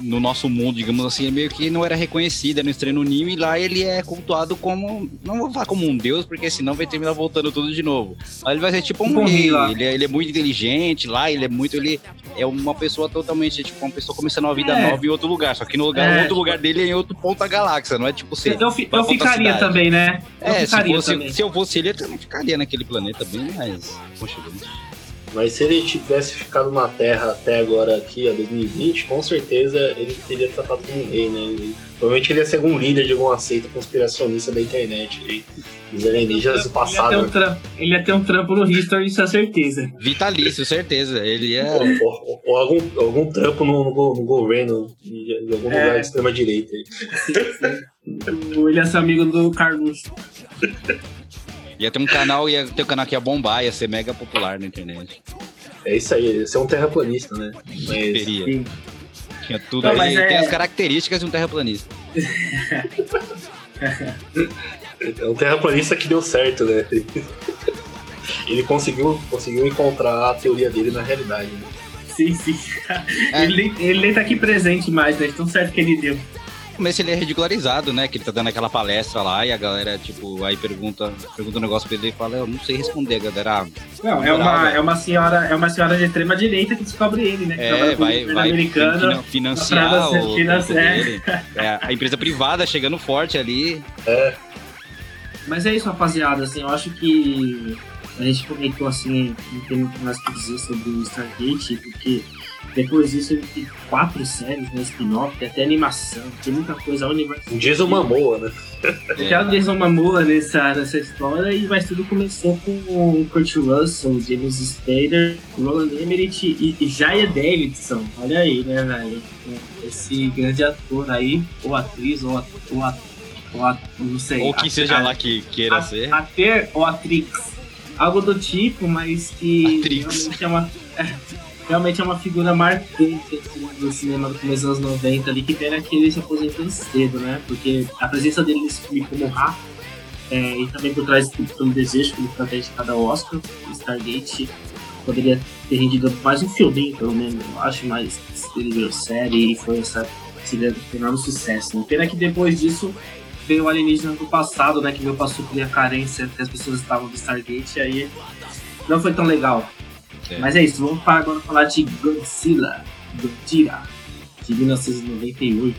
Speaker 5: no nosso mundo, digamos assim, ele meio que não era reconhecido, era um estranho no ninho, e lá ele é cultuado como, não vou falar como um deus, porque senão vai terminar voltando tudo de novo. Mas ele vai ser tipo um
Speaker 4: Tipo um
Speaker 5: rei, ele, é, ele é muito inteligente lá, ele é muito, ele é uma pessoa totalmente, tipo, uma pessoa começando uma vida
Speaker 4: É.
Speaker 5: nova em outro lugar, só que no lugar,
Speaker 4: É.
Speaker 5: outro lugar dele é em outro ponto da galáxia, não é tipo ser.
Speaker 4: Eu, fi-
Speaker 5: pra
Speaker 4: eu
Speaker 5: outra
Speaker 4: ficaria
Speaker 5: cidade.
Speaker 4: também, né? Eu
Speaker 5: É, se, fosse,
Speaker 4: também.
Speaker 5: se eu fosse ele, eu também ficaria naquele planeta bem mais conchegante.
Speaker 3: Mas se ele tivesse ficado na Terra até agora aqui, a 2020, com certeza ele teria tratado como um rei, né? Ele- provavelmente ele ia ser algum líder de alguma seita conspiracionista da internet. aí, Dos alienígenas do
Speaker 4: Ele ia, ter
Speaker 3: passado.
Speaker 4: um trampo, ele ia ter um trampo no History, isso é certeza.
Speaker 5: Vitalício, certeza. Ele é.
Speaker 3: Ou, ou- ou algum, algum trampo no, no no governo de, algum
Speaker 4: É.
Speaker 3: lugar de extrema direita.
Speaker 4: Ele [laughs] ia ser amigo do Carluxo.
Speaker 5: Ia ter um canal, ia ter um canal que ia bombar, ia ser mega popular na internet.
Speaker 3: É isso aí, você é um terraplanista, né? Mas
Speaker 5: Teria.
Speaker 4: Sim.
Speaker 5: Tinha tudo
Speaker 4: Não,
Speaker 5: aí.
Speaker 4: mas é-
Speaker 5: Tem as características de um terraplanista. [laughs]
Speaker 3: é um terraplanista que deu certo, né? [laughs] Ele conseguiu, conseguiu encontrar a teoria dele na realidade. Né?
Speaker 4: Sim, sim. Ele, nem- ele nem tá aqui presente mais, né? Tão certo que ele deu.
Speaker 5: No começo ele é ridicularizado, né? Que ele tá dando aquela palestra lá e a galera, tipo, aí pergunta, pergunta um negócio pra ele e fala, eu não sei responder, galera. ah,
Speaker 4: Não, é uma, é uma senhora, é uma senhora de extrema direita que descobre ele, né? Que
Speaker 5: É, vai, vai
Speaker 4: americano.
Speaker 5: finan- financiar o
Speaker 4: é.
Speaker 5: É, a empresa privada chegando forte ali.
Speaker 4: Mas é isso, rapaziada. Assim, eu acho que a gente comentou assim, não tem muito mais o que dizer sobre o Stargate, porque depois disso ele tem quatro séries, né? Spin-off, tem até animação, tem muita coisa. O universo.
Speaker 3: Um Jason Momoa, né? [laughs]
Speaker 4: Tem a Jason Momoa nessa, nessa história, e mas tudo começou com o Kurt Russell, James Spader, Roland Emmerich e, e Jaya Davidson. Olha aí, né, velho? Esse grande ator aí, ou atriz, ou ator, ou ator, ou ator não sei.
Speaker 5: Ou que seja lá que queira
Speaker 4: a-
Speaker 5: ser.
Speaker 4: Ater ou atrix. Algo do tipo, mas que
Speaker 5: Atrix.
Speaker 4: realmente é uma. [laughs] Realmente é uma figura marcante assim, do cinema do começo dos anos 90 ali, que pena que ele se aposentou cedo, né? Porque a presença dele nesse filme como Ra, é, e também por trás do desejo que ele foi de cada Oscar, Stargate poderia ter rendido mais um filminho, pelo menos, eu acho, mas ele virou série e foi essa, esse enorme sucesso. Né? Pena que depois disso veio o alienígena do passado, né? Que veio pra suprir a carência que as pessoas estavam do Stargate, e aí não foi tão legal.
Speaker 5: É.
Speaker 4: Mas é isso, vamos para agora falar de Godzilla, Godzilla, de 1998.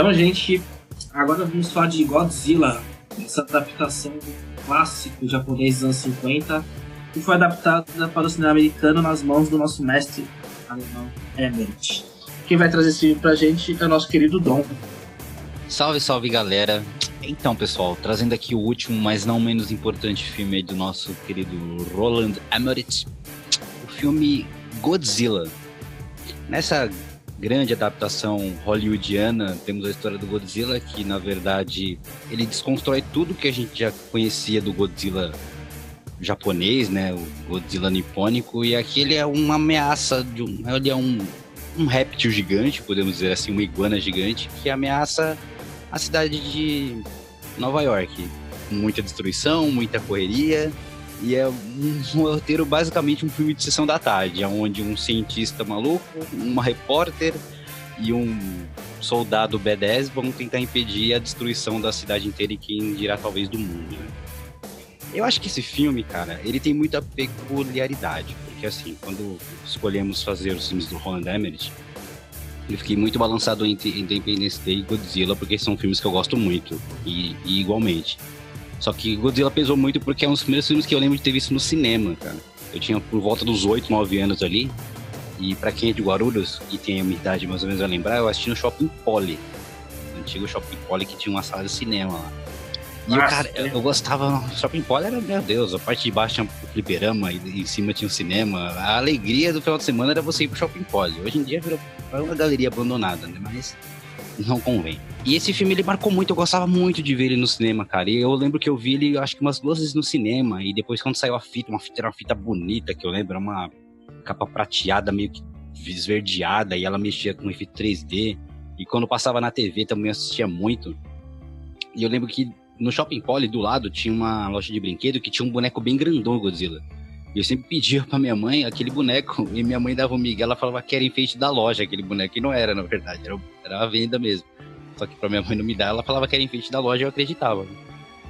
Speaker 4: Então, gente, agora vamos falar de Godzilla, essa adaptação do clássico japonês dos anos 50, que foi adaptada para o cinema americano nas mãos do nosso mestre alemão Emmerich. Quem vai trazer esse filme pra gente é o nosso querido Dom.
Speaker 5: Salve, salve galera. Então, pessoal, trazendo aqui o último, mas não menos importante filme do nosso querido Roland Emmerich, o filme Godzilla. Nessa grande adaptação hollywoodiana, temos a história do Godzilla, que na verdade ele desconstrói tudo que a gente já conhecia do Godzilla japonês, né? O Godzilla nipônico, e aqui ele é uma ameaça de um. Ele é um, um réptil gigante, podemos dizer assim, uma iguana gigante, que ameaça a cidade de Nova York. Muita destruição, muita correria. E é um, um roteiro basicamente um filme de sessão da tarde, onde um cientista maluco, uma repórter e um soldado B-10 vão tentar impedir a destruição da cidade inteira e quem dirá talvez do mundo. né? Eu acho que esse filme, cara, ele tem muita peculiaridade, porque assim, quando escolhemos fazer os filmes do Roland Emmerich, eu fiquei muito balançado entre Independence Day e Godzilla, porque são filmes que eu gosto muito, e, e igualmente. Só que Godzilla pesou muito porque é um dos primeiros filmes que eu lembro de ter visto no cinema, cara. Eu tinha por volta dos 8, 9 anos ali, e pra quem é de Guarulhos e tem a minha idade mais ou menos a lembrar, eu assisti no Shopping Poly. O antigo Shopping Poly que tinha uma sala de cinema lá. E eu,
Speaker 4: Nossa,
Speaker 5: cara, eu, eu gostava. O Shopping Poly era, meu Deus, a parte de baixo tinha o fliperama e em cima tinha o cinema. A alegria do final de semana era você ir pro Shopping Poly. Hoje em dia virou uma galeria abandonada, né? Mas não convém. E esse filme ele marcou muito, eu gostava muito de ver ele no cinema, cara. E eu lembro que eu vi ele, acho que umas duas vezes no cinema. E depois, quando saiu a fita, uma fita era uma fita bonita, que eu lembro, era uma capa prateada, meio que esverdeada, e ela mexia com efeito 3D. E quando passava na TV também eu assistia muito. E eu lembro que no Shopping Poly, do lado, tinha uma loja de brinquedo que tinha um boneco bem grandão, Godzilla. E eu sempre pedia pra minha mãe aquele boneco, e minha mãe dava um migué, ela falava que era enfeite da loja aquele boneco, e não era, na verdade, era, era a venda mesmo. Só que pra minha mãe não me dar, ela falava que era enfeite da loja e eu acreditava.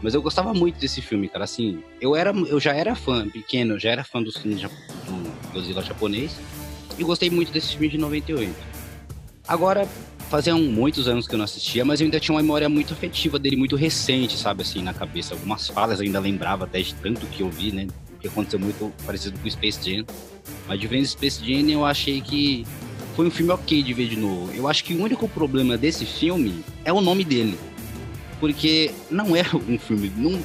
Speaker 5: Mas eu gostava muito desse filme, cara, assim, eu, era, eu já era fã, pequeno, já era fã do filme do Godzilla japonês, e gostei muito desse filme de 98. Agora, faziam muitos anos que eu não assistia, mas eu ainda tinha uma memória muito afetiva dele, muito recente, sabe, assim, na cabeça. Algumas falas ainda lembrava até de tanto que eu vi, né? Que aconteceu muito parecido com Space Jam. Mas diferente do Space Jam, eu achei que foi um filme ok de ver de novo. Eu acho que o único problema desse filme é o nome dele. Porque não [laughs] é um filme. Não,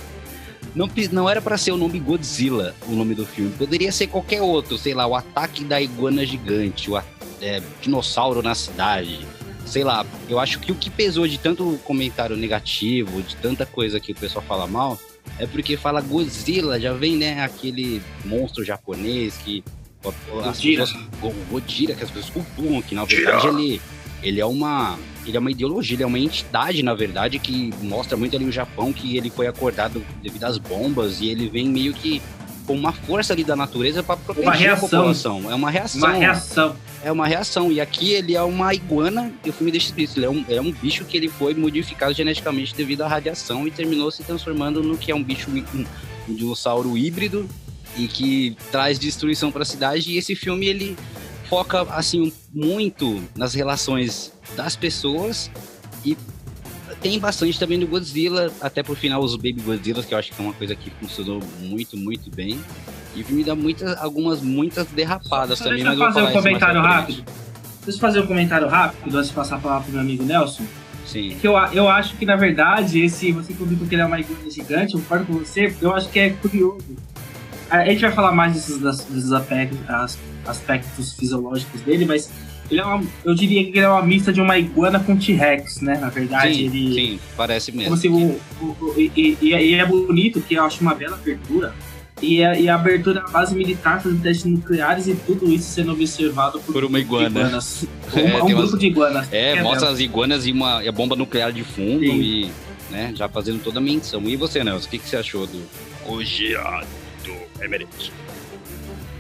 Speaker 5: não, não era para ser o nome Godzilla, o nome do filme. Poderia ser qualquer outro, sei lá, o ataque da iguana gigante, o é, dinossauro na cidade sei lá, eu acho que o que pesou de tanto comentário negativo, de tanta coisa que o pessoal fala mal, é porque fala Godzilla, já vem, né, aquele monstro japonês que as pessoas, Godira, que as pessoas cultuam, que na verdade ele, ele é uma ele é uma ideologia, ele é uma entidade, na verdade, que mostra muito ali o Japão que ele foi acordado devido às bombas e ele vem meio que com uma força ali da natureza para proteger a população. É uma reação.
Speaker 4: Uma reação.
Speaker 5: É uma reação. E aqui ele é uma iguana, e o filme deixa explícito, ele é um, é um bicho que ele foi modificado geneticamente devido à radiação e terminou se transformando no que é um bicho, um, um dinossauro híbrido e que traz destruição para a cidade. E esse filme ele foca assim muito nas relações das pessoas e tem bastante também do Godzilla, até por final os Baby Godzillas, que eu acho que é uma coisa que funcionou muito, muito bem. E o filme dá muitas, algumas, muitas derrapadas
Speaker 4: Só
Speaker 5: também.
Speaker 4: Deixa eu fazer um comentário rápido. Deixa eu fazer um comentário rápido antes de passar a palavra pro meu amigo Nelson.
Speaker 5: Sim.
Speaker 4: É que eu, eu acho que, na verdade, esse você comentou que ele é uma iguana gigante, eu concordo com você, porque eu acho que é curioso. A gente vai falar mais desses, desses aspectos, aspectos fisiológicos dele, mas ele é uma, eu diria que ele é uma mista de uma iguana com T-Rex, né? Na verdade,
Speaker 5: sim,
Speaker 4: ele.
Speaker 5: Sim, parece mesmo.
Speaker 4: Se o, o, e, e, e, é bonito, que eu acho uma bela abertura. E a, e a abertura da base militar fazendo testes nucleares e tudo isso sendo observado por,
Speaker 5: por uma iguana.
Speaker 4: Iguanas. [laughs] É, um, um grupo umas, de iguanas.
Speaker 5: É, mostra as iguanas e uma e a bomba nuclear de fundo sim. e né, já fazendo toda a menção. E você, Nelson, o que, que você achou do Ojeado Emmerich?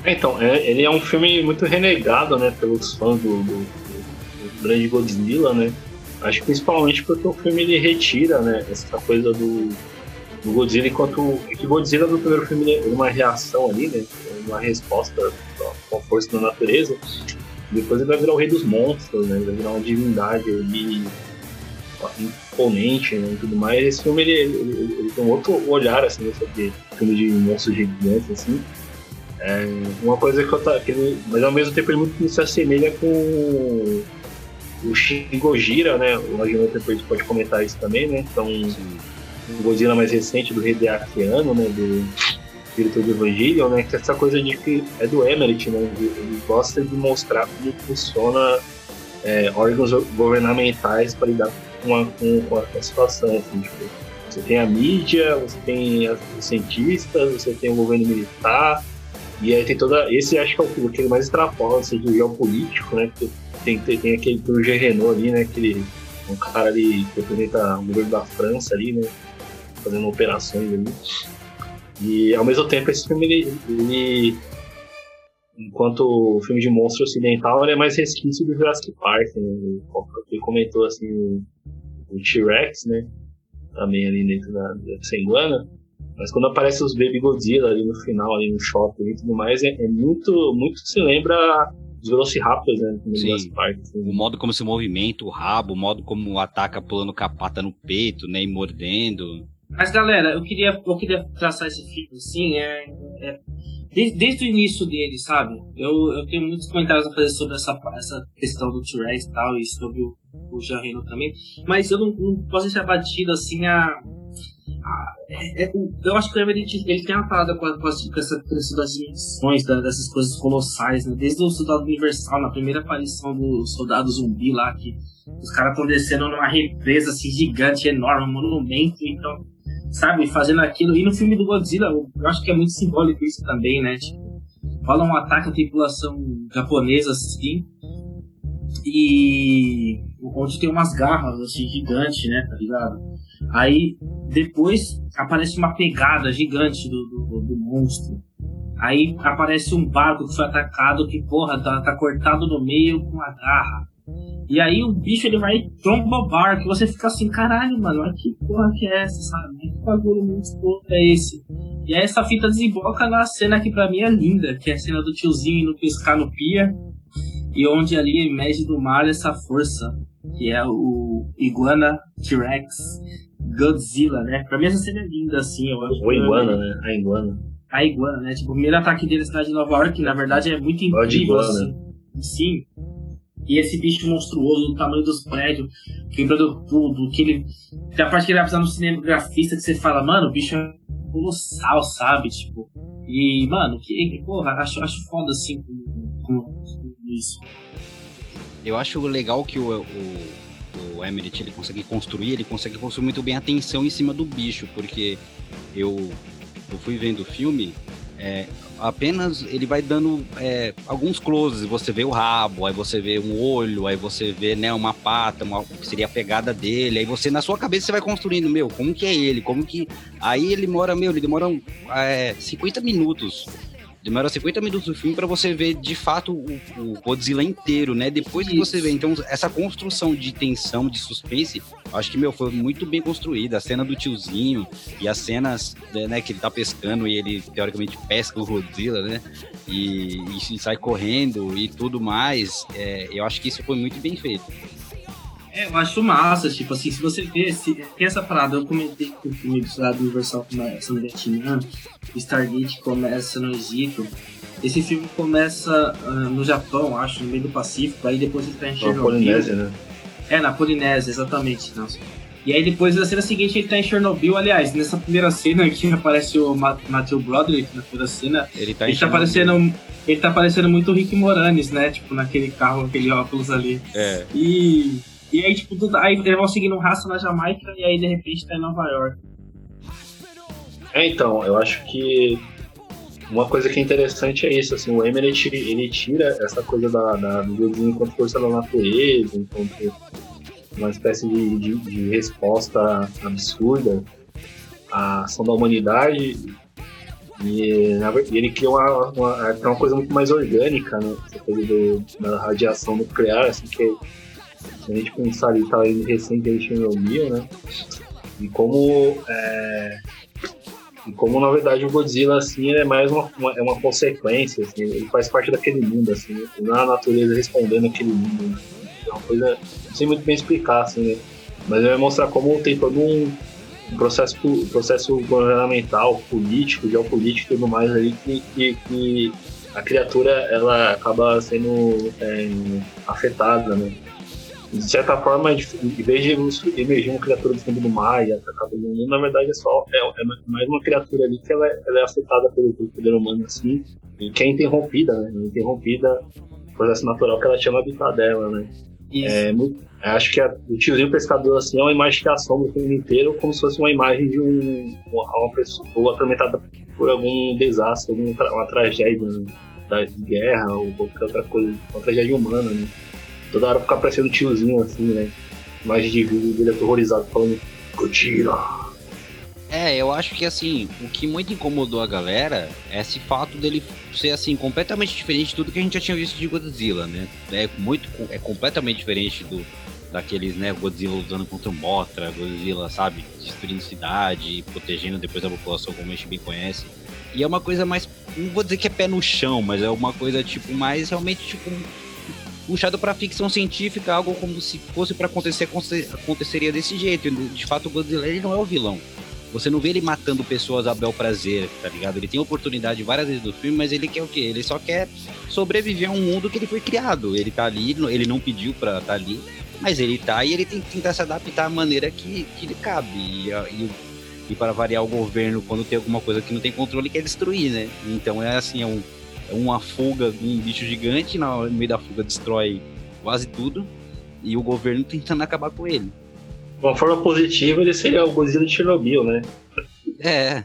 Speaker 3: Então, é, ele é um filme muito renegado, né, pelos fãs do, do, do, grande Godzilla, né? Acho principalmente porque o filme ele retira, né, essa coisa do, do Godzilla enquanto é que Godzilla do primeiro filme é uma reação ali, né, uma resposta com a força da natureza. Depois ele vai virar o rei dos monstros, né? Ele vai virar uma divindade ali imponente né, e tudo mais. Esse filme ele, ele, ele, tem um outro olhar assim sobre filme de monstros gigantes assim. É uma coisa que eu tá, que ele, mas ao mesmo tempo ele muito se assemelha com o Shin Gojira, né? O Agino depois pode comentar isso também, né? Então, o Godzilla mais recente do Hideaki Anno, né? Do diretor do Evangelion, né? Que essa coisa de que é do Emmerich, né? Ele, ele gosta de mostrar como funciona é, órgãos governamentais para lidar com a, com, com a situação, assim, tipo, você tem a mídia, você tem os cientistas, você tem o governo militar, e aí tem toda. Esse acho que é o que mais extrapola, assim, do geopolítico, né? Tem, tem, tem aquele do G Renault ali, né? Aquele, um cara ali que representa o governo da França ali, né? Fazendo operações ali. E ao mesmo tempo esse filme, ele, ele enquanto o filme de monstro ocidental, ele é mais resquício do Jurassic Park, né? Ele comentou assim, o T-Rex, né? Também ali dentro da, da Senguana mas quando aparece os Baby Godzilla ali no final, ali no shopping e tudo mais, é, é muito, muito se lembra dos Velociraptors, né?
Speaker 5: Sim. Partes, assim. O modo como se movimenta o rabo, o modo como ataca pulando capata no peito, né? E mordendo.
Speaker 4: Mas galera, eu queria, eu queria traçar esse filme assim, é, é desde, desde, o início dele, sabe? Eu, eu tenho muitos comentários a fazer sobre essa, essa questão do T-Rex e tal, e sobre o, o Jean Reno também, mas eu não, não posso deixar batido assim a, a é- é- eu acho que o Emmerich ele tem uma parada com, a- com essa questão das dimensões, da- dessas coisas colossais, né? Desde o Soldado Universal, na primeira aparição do Soldado Zumbi lá, que os caras estão descendo numa represa assim gigante, enorme, um monumento, então, sabe, fazendo aquilo. E no filme do Godzilla, eu acho que é muito simbólico isso também, né? Tipo, rola um ataque à tripulação japonesa assim. E onde tem umas garras assim gigantes, né, tá ligado? Aí depois aparece uma pegada gigante do, do, do monstro. Aí aparece um barco que foi atacado que, porra, tá, tá cortado no meio com a garra. E aí o bicho ele vai tromba o barco e você fica assim, caralho, mano, olha que porra que é essa, sabe? Que bagulho monstruoso é esse? E aí essa fita desemboca na cena que pra mim é linda, que é a cena do tiozinho indo pescar no pia, e onde ali emerge do mar essa força, que é o Iguana T-Rex Godzilla, né? Pra mim essa cena é linda, assim, eu acho.
Speaker 3: O Iguana, né? A Iguana.
Speaker 4: A Iguana, né? Tipo, o primeiro ataque dele na cidade de Nova York, que na verdade é muito incrível, assim. Sim. E esse bicho monstruoso, do tamanho dos prédios, quebrando tudo, que ele. Tem a parte que ele vai precisar no cinegrafista que você fala, mano, o bicho é colossal, sabe? Tipo. E, mano, que, porra, acho, acho foda assim com, com, com isso.
Speaker 5: Eu acho legal que o, o, o Emmerich ele consegue construir, ele consegue construir muito bem a tensão em cima do bicho, porque eu, eu fui vendo o filme, é, apenas ele vai dando é, alguns closes, você vê o rabo, aí você vê um olho, aí você vê né, uma pata, uma, que seria a pegada dele, aí você na sua cabeça você vai construindo, meu, como que é ele, como que... Aí ele demora, meu, ele demora é, 50 minutos Demora 50 minutos do filme pra você ver de fato o, o Godzilla inteiro, né? Depois que você vê. Então, essa construção de tensão, de suspense, acho que, meu, foi muito bem construída. A cena do tiozinho e as cenas, né, que ele tá pescando e ele, teoricamente, pesca o Godzilla, né? E, e sai correndo e tudo mais. é, eu acho que isso foi muito bem feito.
Speaker 4: É, eu acho massa, tipo assim, se você vê, se, tem essa parada, eu comentei que o filme do Cidade Universal começa no Vietnã, Stargate começa no Egito, esse filme começa ah, no Japão, acho, no meio do Pacífico, aí depois ele tá em
Speaker 3: Na
Speaker 4: Chernobyl.
Speaker 3: Polinésia, né?
Speaker 4: É, na Polinésia, exatamente, Nelson. E aí depois na cena seguinte ele tá em Chernobyl, aliás, nessa primeira cena que [laughs] aparece o Ma- Matthew Broderick, na primeira cena,
Speaker 5: Ele tá em
Speaker 4: ele tá parecendo... Ele tá parecendo muito o Rick Moranis, né? Tipo, naquele carro, aquele óculos ali.
Speaker 5: É.
Speaker 4: E, e aí, tipo, aí eles vão seguindo rastro na Jamaica e aí de repente tá em Nova York.
Speaker 3: É, então, eu acho que uma coisa que é interessante é isso, assim, o Emmerich, ele tira essa coisa da, da, do Godzilla enquanto força da natureza, enquanto uma espécie de, de, de resposta absurda à ação da humanidade e, na ver- e ele cria uma, uma, cria uma coisa muito mais orgânica, né, essa coisa do, da radiação nuclear, assim, que se a gente pensar ali, tá recente em Chernobyl, né, e como é, e como na verdade o Godzilla assim é mais uma, uma- é uma consequência, assim, ele faz parte daquele mundo, assim, né? não é a natureza respondendo aquele mundo. Né? É uma coisa, não sei muito bem explicar, assim, né? Mas vai mostrar como tem todo um, processo, processo governamental, político, geopolítico e tudo mais aí que, que, que a criatura ela acaba sendo é, afetada, né? De certa forma, em vez de emergir uma criatura do fundo do mar e atacar todo mundo, na verdade é só é, é mais uma criatura ali que ela, é- ela é afetada pelo, pelo poder humano assim e que é interrompida, né? Interrompida o processo natural que ela tinha no habitat dela, né? É, muito- acho que a, o tiozinho pescador assim é uma imagem que assombra o filme inteiro como se fosse uma imagem de um, uma, pessoa atormentada por algum desastre, alguma tra- uma tragédia né? da, de guerra ou qualquer outra coisa, uma tragédia humana, né? Toda hora fica aparecendo tiozinho assim, né? Imagem de vídeo dele aterrorizado falando Godzilla.
Speaker 5: É, eu acho que assim, o que muito incomodou a galera é esse fato dele ser assim completamente diferente de tudo que a gente já tinha visto de Godzilla, né? É muito é completamente diferente do daqueles, né, Godzilla lutando contra o Mothra, Godzilla, sabe, destruindo cidade, protegendo depois a população como a gente bem conhece. E é uma coisa mais, não vou dizer que é pé no chão, mas é uma coisa tipo mais realmente tipo puxado pra ficção científica, algo como se fosse pra acontecer, aconte- aconteceria desse jeito. De fato, o Godzilla ele não é o vilão. Você não vê ele matando pessoas a bel prazer, tá ligado? Ele tem oportunidade várias vezes no filme, mas ele quer o quê? Ele só quer sobreviver a um mundo que ele foi criado. Ele tá ali, ele não pediu pra estar ali, mas ele tá e ele tem que tentar se adaptar à maneira que, que lhe cabe. E, e E para variar o governo, quando tem alguma coisa que não tem controle, quer destruir, né? Então é assim, é, um, uma fuga de um bicho gigante, na- no meio da fuga destrói quase tudo. E o governo tentando acabar com ele.
Speaker 3: De uma forma positiva, ele seria o Godzilla de Chernobyl, né?
Speaker 5: É,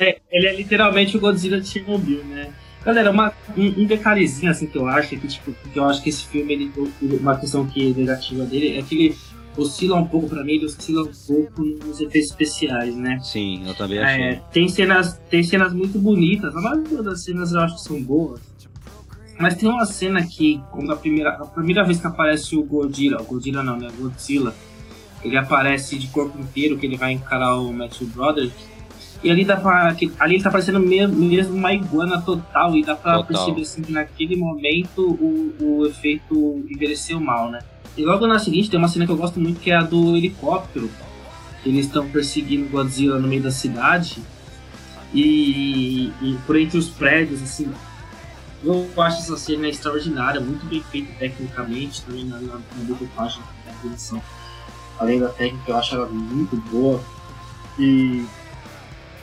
Speaker 4: É, ele é literalmente o Godzilla de Chernobyl, né? Galera, uma, um, um detalhezinho assim que eu acho que, tipo, que eu acho que esse filme, ele, uma questão que é negativa dele é que ele oscila um pouco pra mim, ele oscila um pouco nos efeitos especiais, né?
Speaker 5: sim, eu também achei.
Speaker 4: É, tem cenas, tem cenas muito bonitas, a maioria das cenas eu acho que são boas. Mas tem uma cena que, quando a primeira, a primeira vez que aparece o Godzilla, o Godzilla não, né? Godzilla, ele aparece de corpo inteiro, que ele vai encarar o Matthew Brothers. E ali dá pra. Ali ele tá parecendo mesmo, mesmo uma iguana total. E dá pra
Speaker 5: Total.
Speaker 4: perceber assim que naquele momento o, o efeito envelheceu mal, né? E logo na seguinte tem uma cena que eu gosto muito que é a do helicóptero. Eles estão perseguindo Godzilla no meio da cidade. E, e por entre os prédios, assim. Eu acho essa cena extraordinária, muito bem feita tecnicamente, também na, na, na decupagem da produção. Além da técnica, eu acho ela muito boa. E,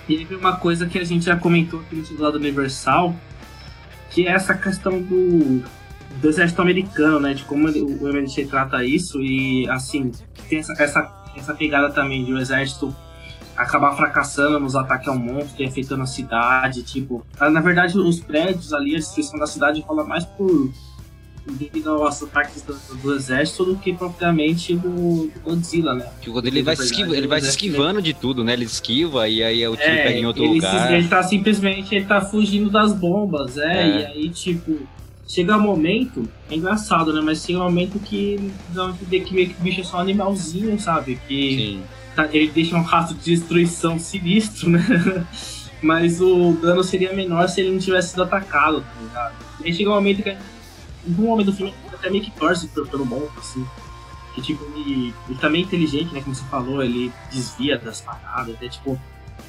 Speaker 4: e teve uma coisa que a gente já comentou aqui no lado Universal, que é essa questão do, do exército americano, né? De como ele- o MLT trata isso e, assim, tem essa, essa, essa pegada também de o exército acabar fracassando nos ataques ao monstro e afetando a cidade, tipo... Na verdade, os prédios ali, a destruição da cidade rola mais por devido aos ataques do, do exército do que propriamente do, do Godzilla, né?
Speaker 5: Que o Godzilla ele vai, se esquiva- ele vai se esquivando de tudo, né? Ele esquiva e aí o tiro
Speaker 4: É,
Speaker 5: pega em outro
Speaker 4: ele,
Speaker 5: lugar.
Speaker 4: se- ele tá simplesmente ele tá fugindo das bombas, é,
Speaker 5: É.
Speaker 4: e aí, tipo, chega um momento, é engraçado, né? Mas chega um momento que dá entender que meio que o bicho é só um animalzinho, sabe? Que tá- ele deixa um rastro de destruição sinistro, [laughs] né? Mas o dano seria menor se ele não tivesse sido atacado, tá ligado? E aí chega um momento que, em um momento do filme, até meio que torce pelo, monstro, assim. Que, tipo, ele, ele também é inteligente, né? Como você falou, ele desvia das paradas, até, tipo,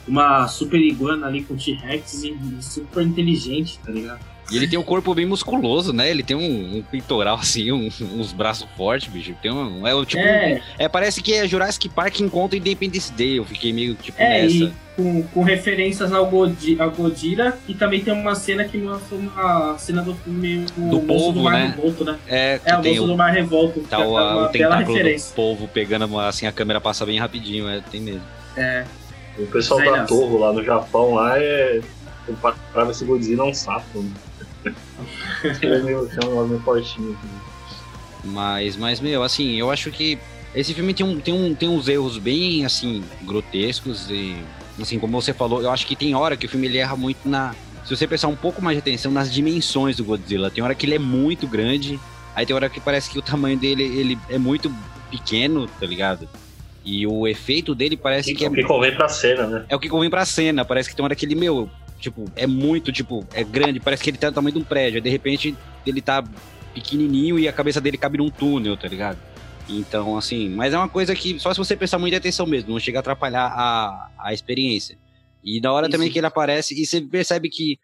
Speaker 4: uma super iguana ali com T-Rex e e super inteligente, tá ligado?
Speaker 5: E ele tem um corpo bem musculoso, né? Ele tem um, um peitoral assim, um- uns braços fortes, bicho. Tem um, é o tipo.
Speaker 4: É.
Speaker 5: É. parece que é Jurassic Park encontra Independence Day. Eu fiquei meio tipo
Speaker 4: É,
Speaker 5: nessa.
Speaker 4: e com, com referências ao, Godi- ao Godzilla, e também tem uma cena que mostra uma cena do filme o
Speaker 5: Do polvo,
Speaker 4: do Mar
Speaker 5: né?
Speaker 4: Revolto, né?
Speaker 5: É, que
Speaker 4: É, o
Speaker 5: tem
Speaker 4: Monstro
Speaker 5: o,
Speaker 4: do Mar Revolto.
Speaker 5: tá o,
Speaker 4: é
Speaker 5: o
Speaker 4: bela
Speaker 5: tentáculo do
Speaker 4: referência.
Speaker 5: povo pegando assim, a câmera passa bem rapidinho, é, tem mesmo.
Speaker 4: É.
Speaker 3: O pessoal
Speaker 4: Sei
Speaker 3: da. Torre lá no Japão lá é. Comparava esse Godzilla a um sapo. Né? É meio, é um fortinho. Assim.
Speaker 5: Mas, mas, meu, assim, eu acho que esse filme tem, um, tem, um, tem uns erros bem, assim, grotescos e, assim, como você falou, eu acho que tem hora que o filme ele erra muito na... Se você prestar um pouco mais de atenção nas dimensões do Godzilla, tem hora que ele é muito grande, aí tem hora que parece que o tamanho dele ele é muito pequeno, tá ligado? E o efeito dele parece que é...
Speaker 3: O que convém pra cena, né?
Speaker 5: É o que convém pra cena. Parece que tem hora que ele, meu, tipo, é muito, tipo, é grande, parece que ele tá do tamanho de um prédio. Aí, de repente, ele tá pequenininho e a cabeça dele cabe num túnel, tá ligado? Então, assim, mas é uma coisa que só se você prestar muita atenção mesmo, não chega a atrapalhar a, a experiência. E na hora
Speaker 4: Isso.
Speaker 5: também que ele aparece, e você percebe que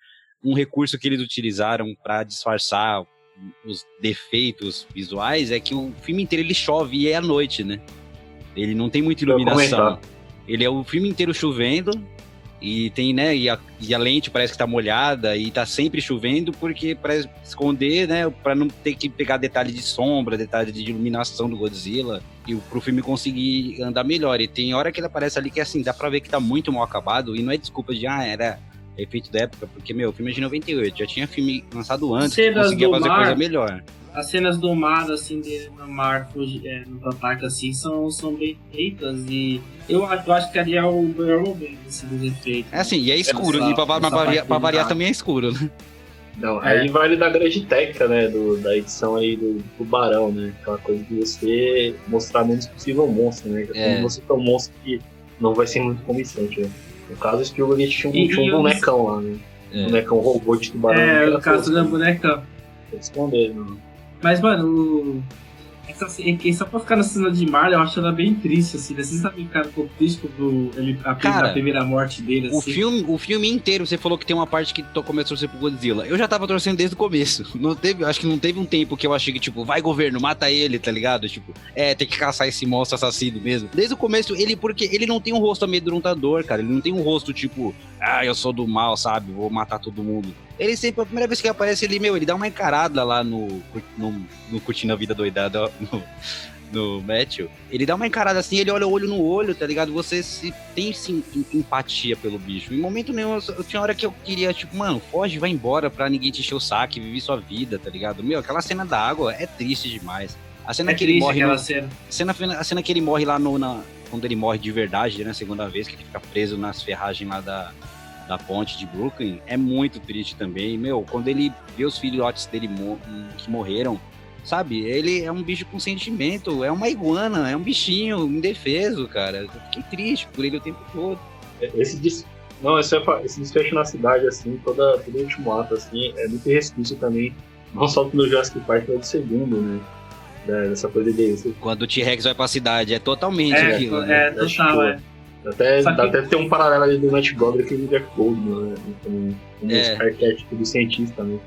Speaker 5: um recurso que eles utilizaram pra disfarçar os defeitos visuais é que o filme inteiro ele chove e é à noite, né? Ele não tem muita iluminação. Ele é o filme inteiro chovendo e tem, né, e a, e a lente parece que tá molhada e tá sempre chovendo porque para esconder, né, para não ter que pegar detalhe de sombra, detalhe de iluminação do Godzilla e pro filme conseguir andar melhor. E tem hora que ele aparece ali que assim, dá pra ver que tá muito mal acabado e não é desculpa de ah, era efeito da época, porque meu, o filme é de 98, já tinha filme lançado antes que
Speaker 4: Cenas
Speaker 5: conseguia fazer
Speaker 4: mar.
Speaker 5: coisa melhor.
Speaker 4: As cenas do mar, assim, dele no mar, é, no ataque, assim, são, são bem feitas e eu, acho- eu acho que ali é o melhor momento, assim, dos efeitos.
Speaker 5: É assim, e é escuro,
Speaker 4: Essa-
Speaker 5: e pra, pra,
Speaker 4: essa
Speaker 5: variar, pra também é escuro, né?
Speaker 3: Não,
Speaker 4: É.
Speaker 3: aí vale da grande técnica, né? Do, da edição aí do tubarão, né? Aquela coisa de você mostrar menos possível o monstro, né?
Speaker 5: É.
Speaker 3: Quando você tem um monstro que não vai ser muito convincente, né? No caso, o Spielberg tinha um,
Speaker 4: E-
Speaker 3: tinha um bonecão lá, né?
Speaker 5: É.
Speaker 3: Bonecão robô de tubarão.
Speaker 4: É,
Speaker 3: que era
Speaker 4: o caso da
Speaker 3: né?
Speaker 4: boneca.
Speaker 3: Pra esconder, né?
Speaker 4: Mas, mano, o- Essa, ce- e só pra ficar na cena de Marley, eu acho ela bem triste, assim. né? Vocês sabem, cara, um pouco triste quando ele, a,
Speaker 5: Cara,
Speaker 4: a primeira morte dele, assim.
Speaker 5: O filme, o filme inteiro, você falou que tem uma parte que começou a torcer pro Godzilla. Eu já tava torcendo desde o começo. [laughs] Não teve, acho que não teve um tempo que eu achei que, tipo, vai governo, mata ele, tá ligado? Tipo, é, tem que caçar esse monstro assassino mesmo. Desde o começo, ele, porque ele não tem um rosto amedrontador, cara. Ele não tem um rosto, tipo, ah, eu sou do mal, sabe? Vou matar todo mundo. Ele sempre, a primeira vez que aparece, ele, meu, ele dá uma encarada lá no, no, no Curtindo a Vida Doidada, [laughs] no, no Matthew. Ele dá uma encarada assim, ele olha o olho no olho, tá ligado? Você se, tem sim em- empatia pelo bicho. Em momento nenhum, eu, eu tinha hora que eu queria, tipo, mano, foge, vai embora pra ninguém te encher o saco, vive sua vida, tá ligado? Meu, aquela cena da água é triste demais. A cena
Speaker 4: É
Speaker 5: que ele morre. no-
Speaker 4: cena.
Speaker 5: cena, a cena que ele morre lá no. Na, quando ele morre de verdade, né? Segunda vez, que ele fica preso nas ferragens lá da, da ponte de Brooklyn, é muito triste também. Meu, quando ele vê os filhotes dele que morreram, sabe? Ele é um bicho com sentimento, é uma iguana, é um bichinho indefeso, cara. Eu fiquei triste por ele o tempo todo.
Speaker 3: Esse, des... Não, esse, é- esse desfecho na cidade, assim, toda, todo o último ato, assim, é muito resquício também, não só do Jurassic Park, mas do segundo, né? Da- Dessa coisa de.
Speaker 5: Quando o T-Rex vai pra cidade, é totalmente
Speaker 4: É,
Speaker 5: aquilo.
Speaker 4: é,
Speaker 5: né?
Speaker 4: total,
Speaker 3: tipo,
Speaker 4: é.
Speaker 3: Até,
Speaker 4: Só que-
Speaker 3: dá até ter um paralelo ali do Matt Broderick e do Jack Goldman, né? Como, como
Speaker 5: É.
Speaker 3: arquétipo do cientista, né?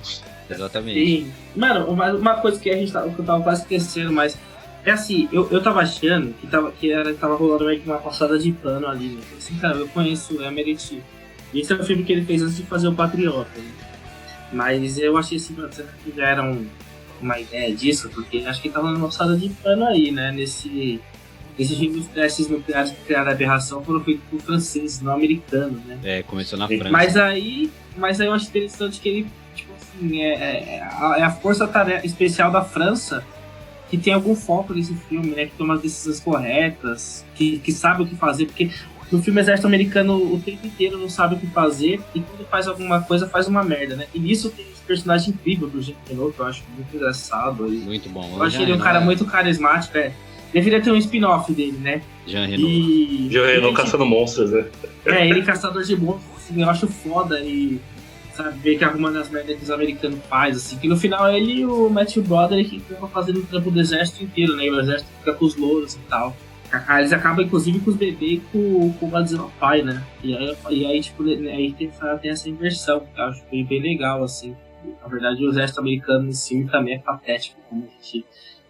Speaker 5: Exatamente.
Speaker 4: Sim. Mano, uma, uma coisa que a gente tava, que eu tava quase esquecendo, mas. É assim, eu, eu tava achando que tava, que era, tava rolando meio que uma passada de pano ali, né? Assim, cara, eu conheço o Emery E esse é o filme que ele fez antes de fazer o Patriota. Né? Mas eu achei assim, mano, será que já era um- uma ideia disso? Porque acho que tava numa passada de pano aí, né? Nesse. Esses filmes testes nucleares que criaram a aberração foram feitos por franceses, não americanos, né?
Speaker 5: É, começou na França.
Speaker 4: Mas aí, mas aí eu acho interessante que ele, tipo assim, é, é, é a, força especial da França que tem algum foco nesse filme, né? Que toma as decisões corretas, que, que sabe o que fazer, porque no filme Exército Americano o tempo inteiro não sabe o que fazer e quando faz alguma coisa faz uma merda, né? E nisso tem personagem incrível do Jean Renault, que eu acho muito engraçado. E
Speaker 5: Muito bom.
Speaker 4: eu acho ele um cara muito carismático, é. Deveria ter um spin-off dele, né?
Speaker 5: Jean Renault.
Speaker 4: E. E,
Speaker 3: não
Speaker 4: tipo,
Speaker 3: caçando monstros, né?
Speaker 4: é, ele caçador de monstros, assim, eu acho foda e sabe, ver que arrumando as merdas que os americanos fazem, assim, que no final ele e o Matthew Broderick ficam fazendo o trampo do exército inteiro, né? E o exército fica com os louros e tal. Ah, Eles acabam, inclusive, com os bebês e com, com o Godzilla pai, né? E aí, e aí tipo, né, aí tem, essa, tem essa inversão, que eu acho bem, bem legal, assim. Na verdade, o exército americano em si também é patético, como a gente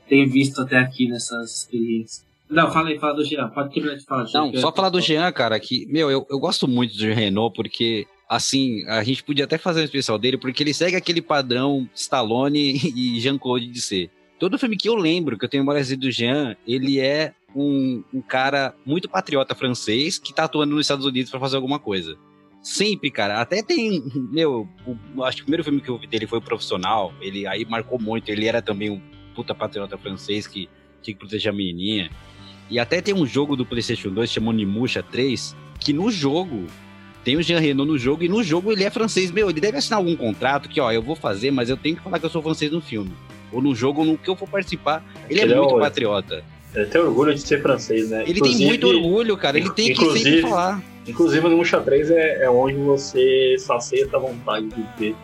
Speaker 4: tem visto até aqui nessas experiências. Não, fala aí, fala do Jean. Pode terminar de falar, Jean.
Speaker 5: Não, só falar do Jean, cara, que, meu, eu, eu gosto muito do Jean Renault, porque, assim, a gente podia até fazer um especial dele, porque ele segue aquele padrão Stallone [laughs] e Jean-Claude de ser. Todo filme que eu lembro, que eu tenho memória do Jean, ele é um, um cara muito patriota francês que tá atuando nos Estados Unidos pra fazer alguma coisa. Sempre, cara. Até tem. Meu, o- acho que o primeiro filme que eu vi dele foi o Profissional. Ele aí marcou muito. Ele era também um puta patriota francês que tinha que proteger a menininha. E até tem um jogo do PlayStation 2 chamado Nimusha 3, que no jogo tem o Jean Renault no jogo e no jogo ele é francês. Meu, ele deve assinar algum contrato que, ó, eu vou fazer, mas eu tenho que falar que eu sou francês no filme. Ou no jogo, no que eu for participar. Ele é
Speaker 3: Ele é
Speaker 5: muito
Speaker 3: o-
Speaker 5: patriota.
Speaker 3: Ele tem orgulho de ser francês, né?
Speaker 5: Ele tem muito orgulho, cara. Ele tem que sempre
Speaker 3: inclusive-
Speaker 5: falar.
Speaker 3: Inclusive no Muxa 3 é, é onde você sacia a vontade de ter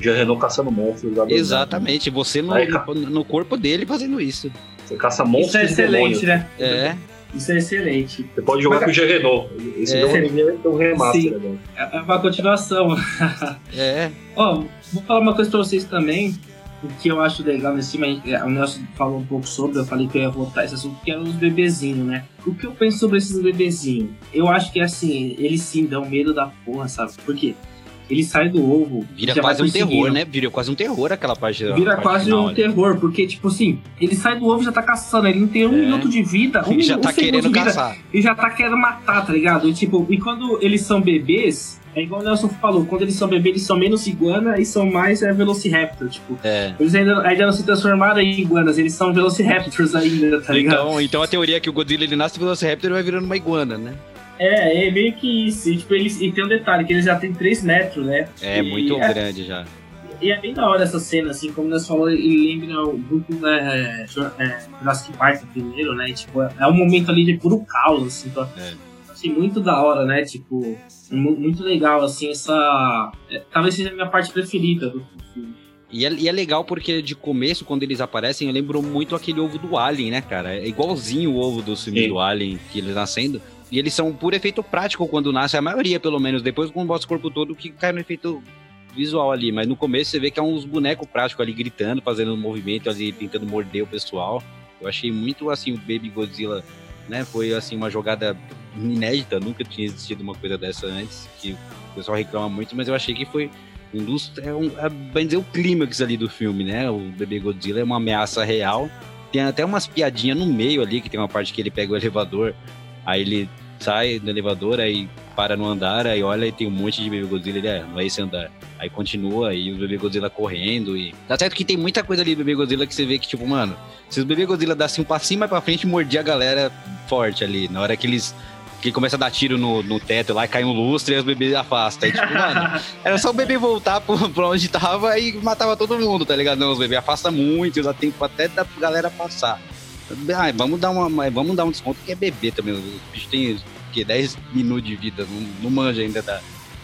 Speaker 3: Jean Renault caçando monstros.
Speaker 5: Exatamente. Você no,
Speaker 3: Aí,
Speaker 5: no, corpo dele fazendo isso.
Speaker 3: Você caça monstros
Speaker 4: Isso é excelente, né?
Speaker 5: É.
Speaker 4: Isso é excelente.
Speaker 3: Você pode jogar
Speaker 4: Mas-
Speaker 3: com o Jean Renault. Esse
Speaker 5: É.
Speaker 3: jogo tem um remaster, né?
Speaker 4: É é uma continuação.
Speaker 5: É. [laughs]
Speaker 4: Ó, vou falar uma coisa pra vocês também, o que eu acho legal nesse filme, gente- o Nelson falou um pouco sobre, eu falei que eu ia voltar esse assunto, que eram os bebezinhos, né? O que eu penso sobre esses bebezinhos? Eu acho que, assim, eles sim dão medo da porra, sabe? Por quê? Ele sai do ovo.
Speaker 5: Vira quase um terror, né? Vira quase um terror aquela parte da
Speaker 4: Vira
Speaker 5: parte
Speaker 4: quase
Speaker 5: final
Speaker 4: um
Speaker 5: ali.
Speaker 4: terror, porque, tipo assim, ele sai do ovo e já tá caçando, ele não tem um
Speaker 5: É.
Speaker 4: minuto de vida, um,
Speaker 5: Ele já tá
Speaker 4: um
Speaker 5: querendo caçar.
Speaker 4: e já tá querendo matar, tá ligado? E, tipo, e quando eles são bebês, é igual o Nelson falou, quando eles são bebês, eles são menos iguana e são mais é, Velociraptor, tipo.
Speaker 5: É.
Speaker 4: Eles ainda, ainda não se transformaram em iguanas, eles são Velociraptors ainda, tá ligado?
Speaker 5: Então, então a teoria é que o Godzilla ele nasce Velociraptor e vai virando uma iguana, né?
Speaker 4: É, é meio que isso. E, tipo, eles, e tem um detalhe, que eles já tem 3 metros, né?
Speaker 5: É
Speaker 4: E
Speaker 5: muito
Speaker 4: é,
Speaker 5: grande já.
Speaker 4: E é bem da hora essa cena, assim, como nós falou, ele lembra muito né, é, Jurassic Park primeiro, né? Tipo, é um momento ali de puro caos, assim, então,
Speaker 5: É.
Speaker 4: achei muito da hora, né? Tipo, muito legal, assim, essa. é, talvez seja a minha parte preferida do filme.
Speaker 5: E é, e é legal porque de começo, quando eles aparecem, eu lembro muito aquele ovo do Alien, né, cara? É igualzinho o ovo do filme
Speaker 3: Sim.
Speaker 5: do Alien que eles nascendo. E eles são por efeito prático quando nasce, a maioria, pelo menos. Depois, bota o corpo todo, que cai no efeito visual ali. Mas no começo você vê que é uns bonecos práticos ali gritando, fazendo um movimento ali, tentando morder o pessoal. Eu achei muito assim o Baby Godzilla, né? Foi assim uma jogada inédita, nunca tinha existido uma coisa dessa antes, que o pessoal reclama muito, mas eu achei que foi um dos. É um, é, bem dizer, o clímax ali do filme, né? O Bebê Godzilla é uma ameaça real. Tem até umas piadinhas no meio ali, que tem uma parte que ele pega o elevador, aí ele sai do elevador, aí para no andar, aí olha e tem um monte de Bebê Godzilla, ele é, não é esse andar. Aí continua, e o Bebê Godzilla correndo, e... Tá certo que tem muita coisa ali do Bebê Godzilla que você vê que, tipo, mano, se o Bebê Godzilla desse um passinho mais pra frente, mordia a galera forte ali, na hora que eles... Que começa a dar tiro no, no teto lá, e cai um lustre e os bebês afastam. Aí, tipo, mano, [laughs] era só o bebê voltar pro, pra onde tava e matava todo mundo, tá ligado? Não, os bebês afastam muito, dá tempo até da galera passar. Ai, vamos dar uma, vamos dar um desconto que é bebê também. O bicho tem que 10 minutos de vida, não, não manja ainda da-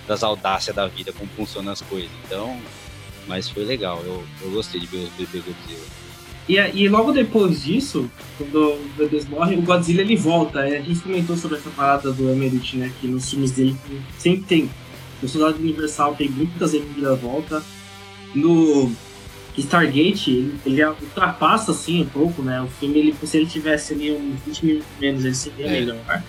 Speaker 5: das audácias da vida, como funcionam as coisas. Então, mas foi legal, eu, eu gostei de ver os bebês Godzilla.
Speaker 4: E, e logo depois disso, quando os bebês morrem, o Godzilla ele volta. É, A gente comentou sobre essa parada do Emmerich, né? Que nos filmes dele sempre tem. No Soldado Universal tem muitas volta. No Stargate, ele, ele ultrapassa assim um pouco, né? O filme, ele, se ele tivesse ali uns 20 minutos menos, ele seria
Speaker 5: É.
Speaker 4: melhor.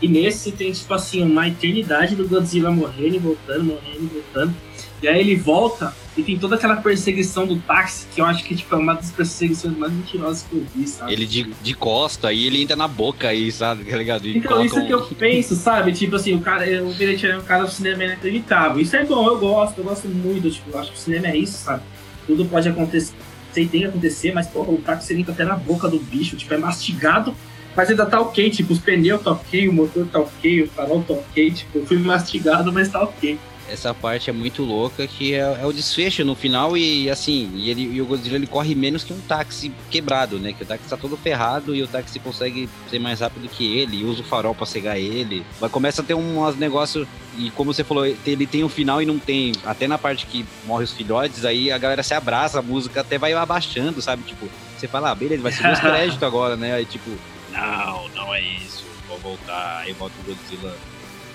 Speaker 4: E nesse tem, tipo assim, uma eternidade do Godzilla morrendo e voltando, morrendo e voltando. E aí ele volta e tem toda aquela perseguição do táxi, que eu acho que tipo, é uma das perseguições mais mentirosas que eu vi, sabe?
Speaker 5: Ele de, de costa e ele entra na boca aí, sabe? [laughs] Tá ligado? E
Speaker 4: Então, isso que
Speaker 5: um-
Speaker 4: eu penso, sabe? Tipo assim, o cara, o Benetti é um cara do cinema inacreditável. Isso é bom, eu gosto, eu gosto muito. Tipo, eu acho que o cinema é isso, sabe? Tudo pode acontecer, e tem que acontecer, mas, porra, o táxi entra até na boca do bicho, tipo, é mastigado, mas ainda tá ok. Tipo, os pneus tá ok, o motor tá ok, o farol tá ok. Tipo, eu fui mastigado, mas tá ok.
Speaker 5: Essa parte é muito louca, que é, é o desfecho no final e assim, e, ele, e o Godzilla ele corre menos que um táxi quebrado, né? Que o táxi tá todo ferrado e o táxi consegue ser mais rápido que ele, e usa o farol pra cegar ele. Mas começa a ter uns negócios, e como você falou, ele tem um final e não tem. Até na parte que morre os filhotes, aí a galera se abraça, a música até vai abaixando, sabe? Tipo, você fala, ah, beleza, vai ser os [laughs] créditos agora, né? Aí tipo, não, não é isso, vou voltar. Aí volta o Godzilla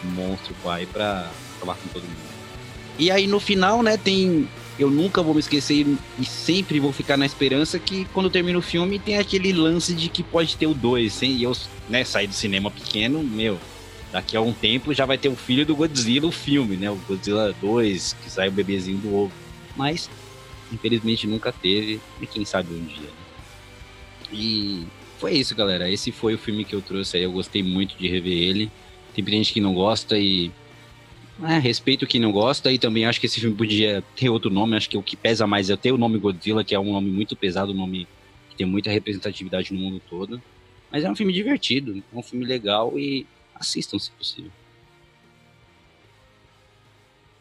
Speaker 5: monstro pai pra acabar com todo mundo. E aí no final, né, tem. Eu nunca vou me esquecer e- sempre vou ficar na esperança que quando termina o filme tem aquele lance de que pode ter o 2. E eu, né, saí do cinema pequeno, meu. Daqui a um tempo já vai ter o filho do Godzilla, o filme, né? O Godzilla 2, que sai o bebezinho do ovo. Mas, infelizmente, nunca teve. E quem sabe um dia. né? E foi isso, galera. Esse foi o filme que eu trouxe aí. Eu gostei muito de rever ele. Tem gente que não gosta e. É, respeito quem não gosta e também acho que esse filme podia ter outro nome. Acho que o que pesa mais é ter o nome Godzilla, que é um nome muito pesado, um nome que tem muita representatividade no mundo todo. Mas é um filme divertido, é um filme legal e assistam se possível.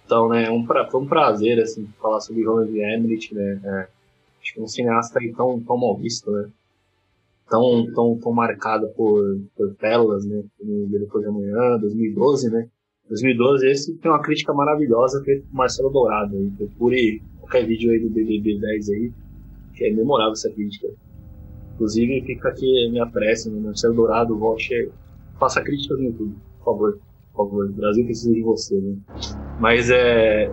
Speaker 3: Então, né, um pra, foi um prazer, assim, falar sobre Roland Emmerich, né, é, acho que um cineasta aí tão, tão mal visto, né, tão, tão, tão marcado por, por pérolas, né, como Depois de Amanhã, 2012, né, 2012, esse tem uma crítica maravilhosa feita por Marcelo Dourado, aí, procure qualquer vídeo aí do BBB 10 aí, que é memorável essa crítica. Inclusive, fica aqui minha prece, né, Marcelo Dourado, volte, faça críticas no YouTube, por favor, por favor, o Brasil precisa de você, né. Mas é,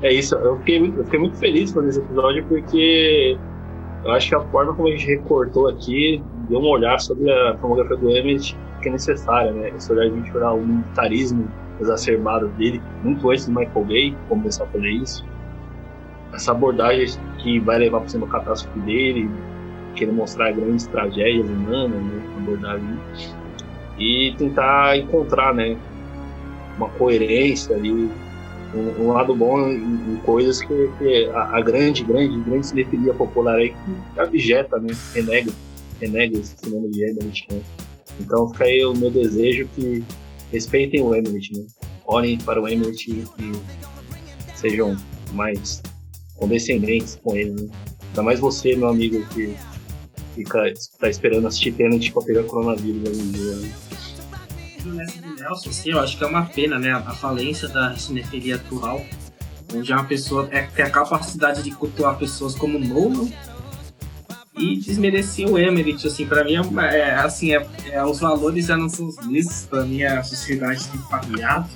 Speaker 3: é isso, eu fiquei, muito, eu fiquei muito feliz com esse episódio porque eu acho que a forma como a gente recortou aqui deu um olhar sobre a filmografia do Emmett que é necessária, né? Esse olhar de olhar o militarismo exacerbado dele, muito antes do Michael Bay, começar a fazer isso. Essa abordagem que vai levar para cima a catástrofe dele, querer mostrar grandes tragédias humanas, né? Abordagem. E tentar encontrar, né? Uma coerência ali, um, lado bom em, em coisas que, que a, a grande, grande, grande cinefilia popular aí que abjeta, né? Renega, renega esse cinema de Emmerich, né? Então fica aí o meu desejo que respeitem o Emmerich, né? Olhem para o Emmerich e sejam mais condescendentes com ele, né? Ainda mais você, meu amigo, que fica tá esperando assistir Tenet pra pegar coronavírus hoje em dia, né?
Speaker 4: Do Nelson, assim, eu acho que é uma pena, né? A falência da cinefilia atual. onde é uma pessoa é, tem a capacidade de cultuar pessoas como Nolan e desmerecer o Emmerich, assim, pra mim é, é, assim, é, é, os valores já não são os mesmos, pra mim a sociedade tem falhado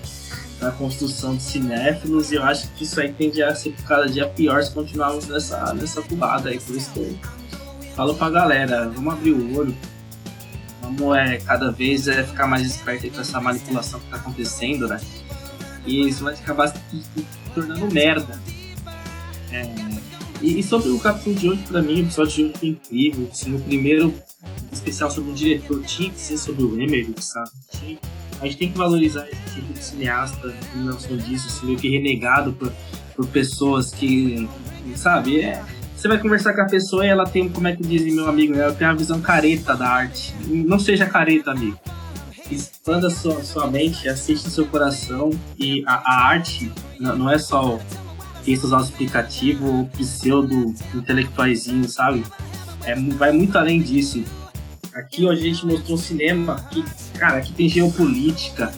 Speaker 4: na construção de cinéfilos e eu acho que isso aí tende a ser cada dia pior se continuarmos nessa, nessa cubada aí, por isso que eu falo pra galera, vamos abrir o olho, vamos é, cada vez é, ficar mais esperto com essa manipulação que tá acontecendo, né? E isso vai acabar se tornando merda. É, e, sobre o capítulo de hoje, pra mim, o episódio de hoje foi incrível. Assim, o primeiro especial sobre o diretor tinha que ser sobre o Emmerich, sabe? A gente tem que valorizar esse tipo de cineasta, como Nelson disse, assim, meio que renegado por, por pessoas que, sabe, é, você vai conversar com a pessoa e ela tem, como é que dizem meu amigo, ela tem uma visão careta da arte. Não seja careta, amigo. Expanda sua, sua mente, assiste seu coração e a, a arte não, não é só textos auto-explicativo ou pseudo-intelectuaizinho, sabe? É, vai muito além disso. Aqui a gente mostrou um cinema que, cara, aqui tem geopolítica,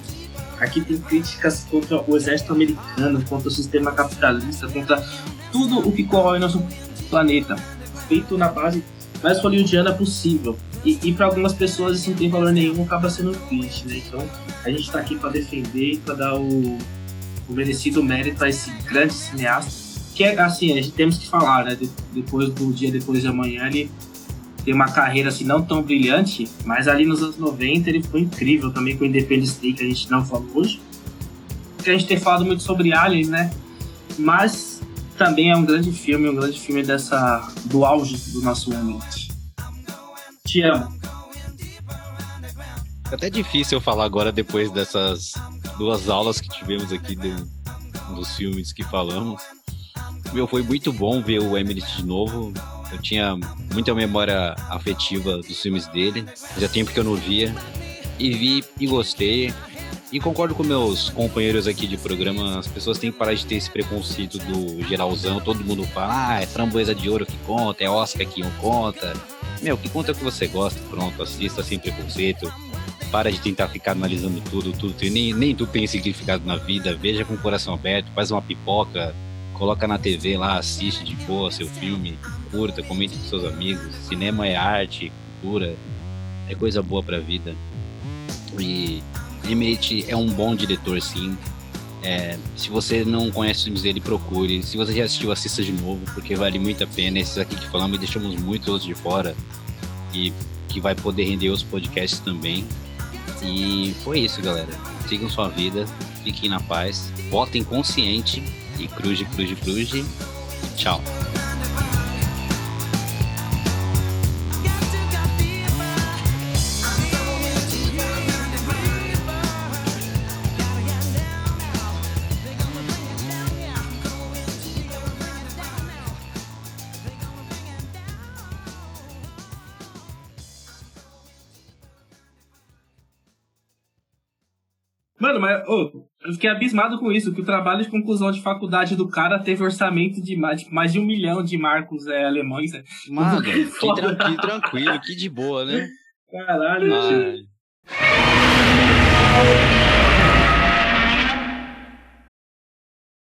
Speaker 4: aqui tem críticas contra o exército americano, contra o sistema capitalista, contra tudo o que corrói nosso planeta, feito na base mais hollywoodiana possível. E, e para algumas pessoas isso não tem valor nenhum, acaba sendo triste, né? Então a gente tá aqui para defender e para dar o, o merecido mérito a esse grande cineasta. Que é assim, a gente temos que falar, né? De- depois do dia depois de amanhã, ele tem uma carreira assim não tão brilhante, mas ali nos anos 90 ele foi incrível também com o Independence Day, que a gente não falou hoje. Porque a gente tem falado muito sobre Aliens, né? Mas também é um grande filme, um grande filme dessa do auge do nosso momento. Te amo.
Speaker 5: É até difícil eu falar agora depois dessas duas aulas que tivemos aqui do- dos filmes que falamos. Meu, foi muito bom ver o Emily de novo. Eu tinha muita memória afetiva dos filmes dele. Fazia tempo que eu não via. E vi e gostei. E concordo com meus companheiros aqui de programa, as pessoas têm que parar de ter esse preconceito do geralzão. Todo mundo fala, ah, é framboesa de ouro que conta, é Oscar que não conta. Meu, que conta é que você gosta, pronto, assista sem preconceito. Para de tentar ficar analisando tudo, tudo. Nem, nem tudo tem significado na vida. Veja com o coração aberto, faz uma pipoca, coloca na TV lá, assiste de boa seu filme, curta, comente com seus amigos. Cinema é arte, cultura, é coisa boa pra vida. E Emmett é um bom diretor, sim. É, se você não conhece os filmes dele, procure. Se você já assistiu, assista de novo, porque vale muito a pena. Esses aqui que falamos deixamos muitos outros de fora. E que vai poder render os podcasts também. E foi isso, galera. Sigam sua vida, fiquem na paz, votem consciente e cruze, cruze, cruze. Tchau.
Speaker 4: Mas ô, eu fiquei abismado com isso, que o trabalho de conclusão de faculdade do cara teve orçamento de mais, de mais de um milhão de marcos é, alemães. né?
Speaker 5: Mano, [laughs] que, tran- que tranquilo, que de boa, né?
Speaker 4: Caralho.
Speaker 5: Ai.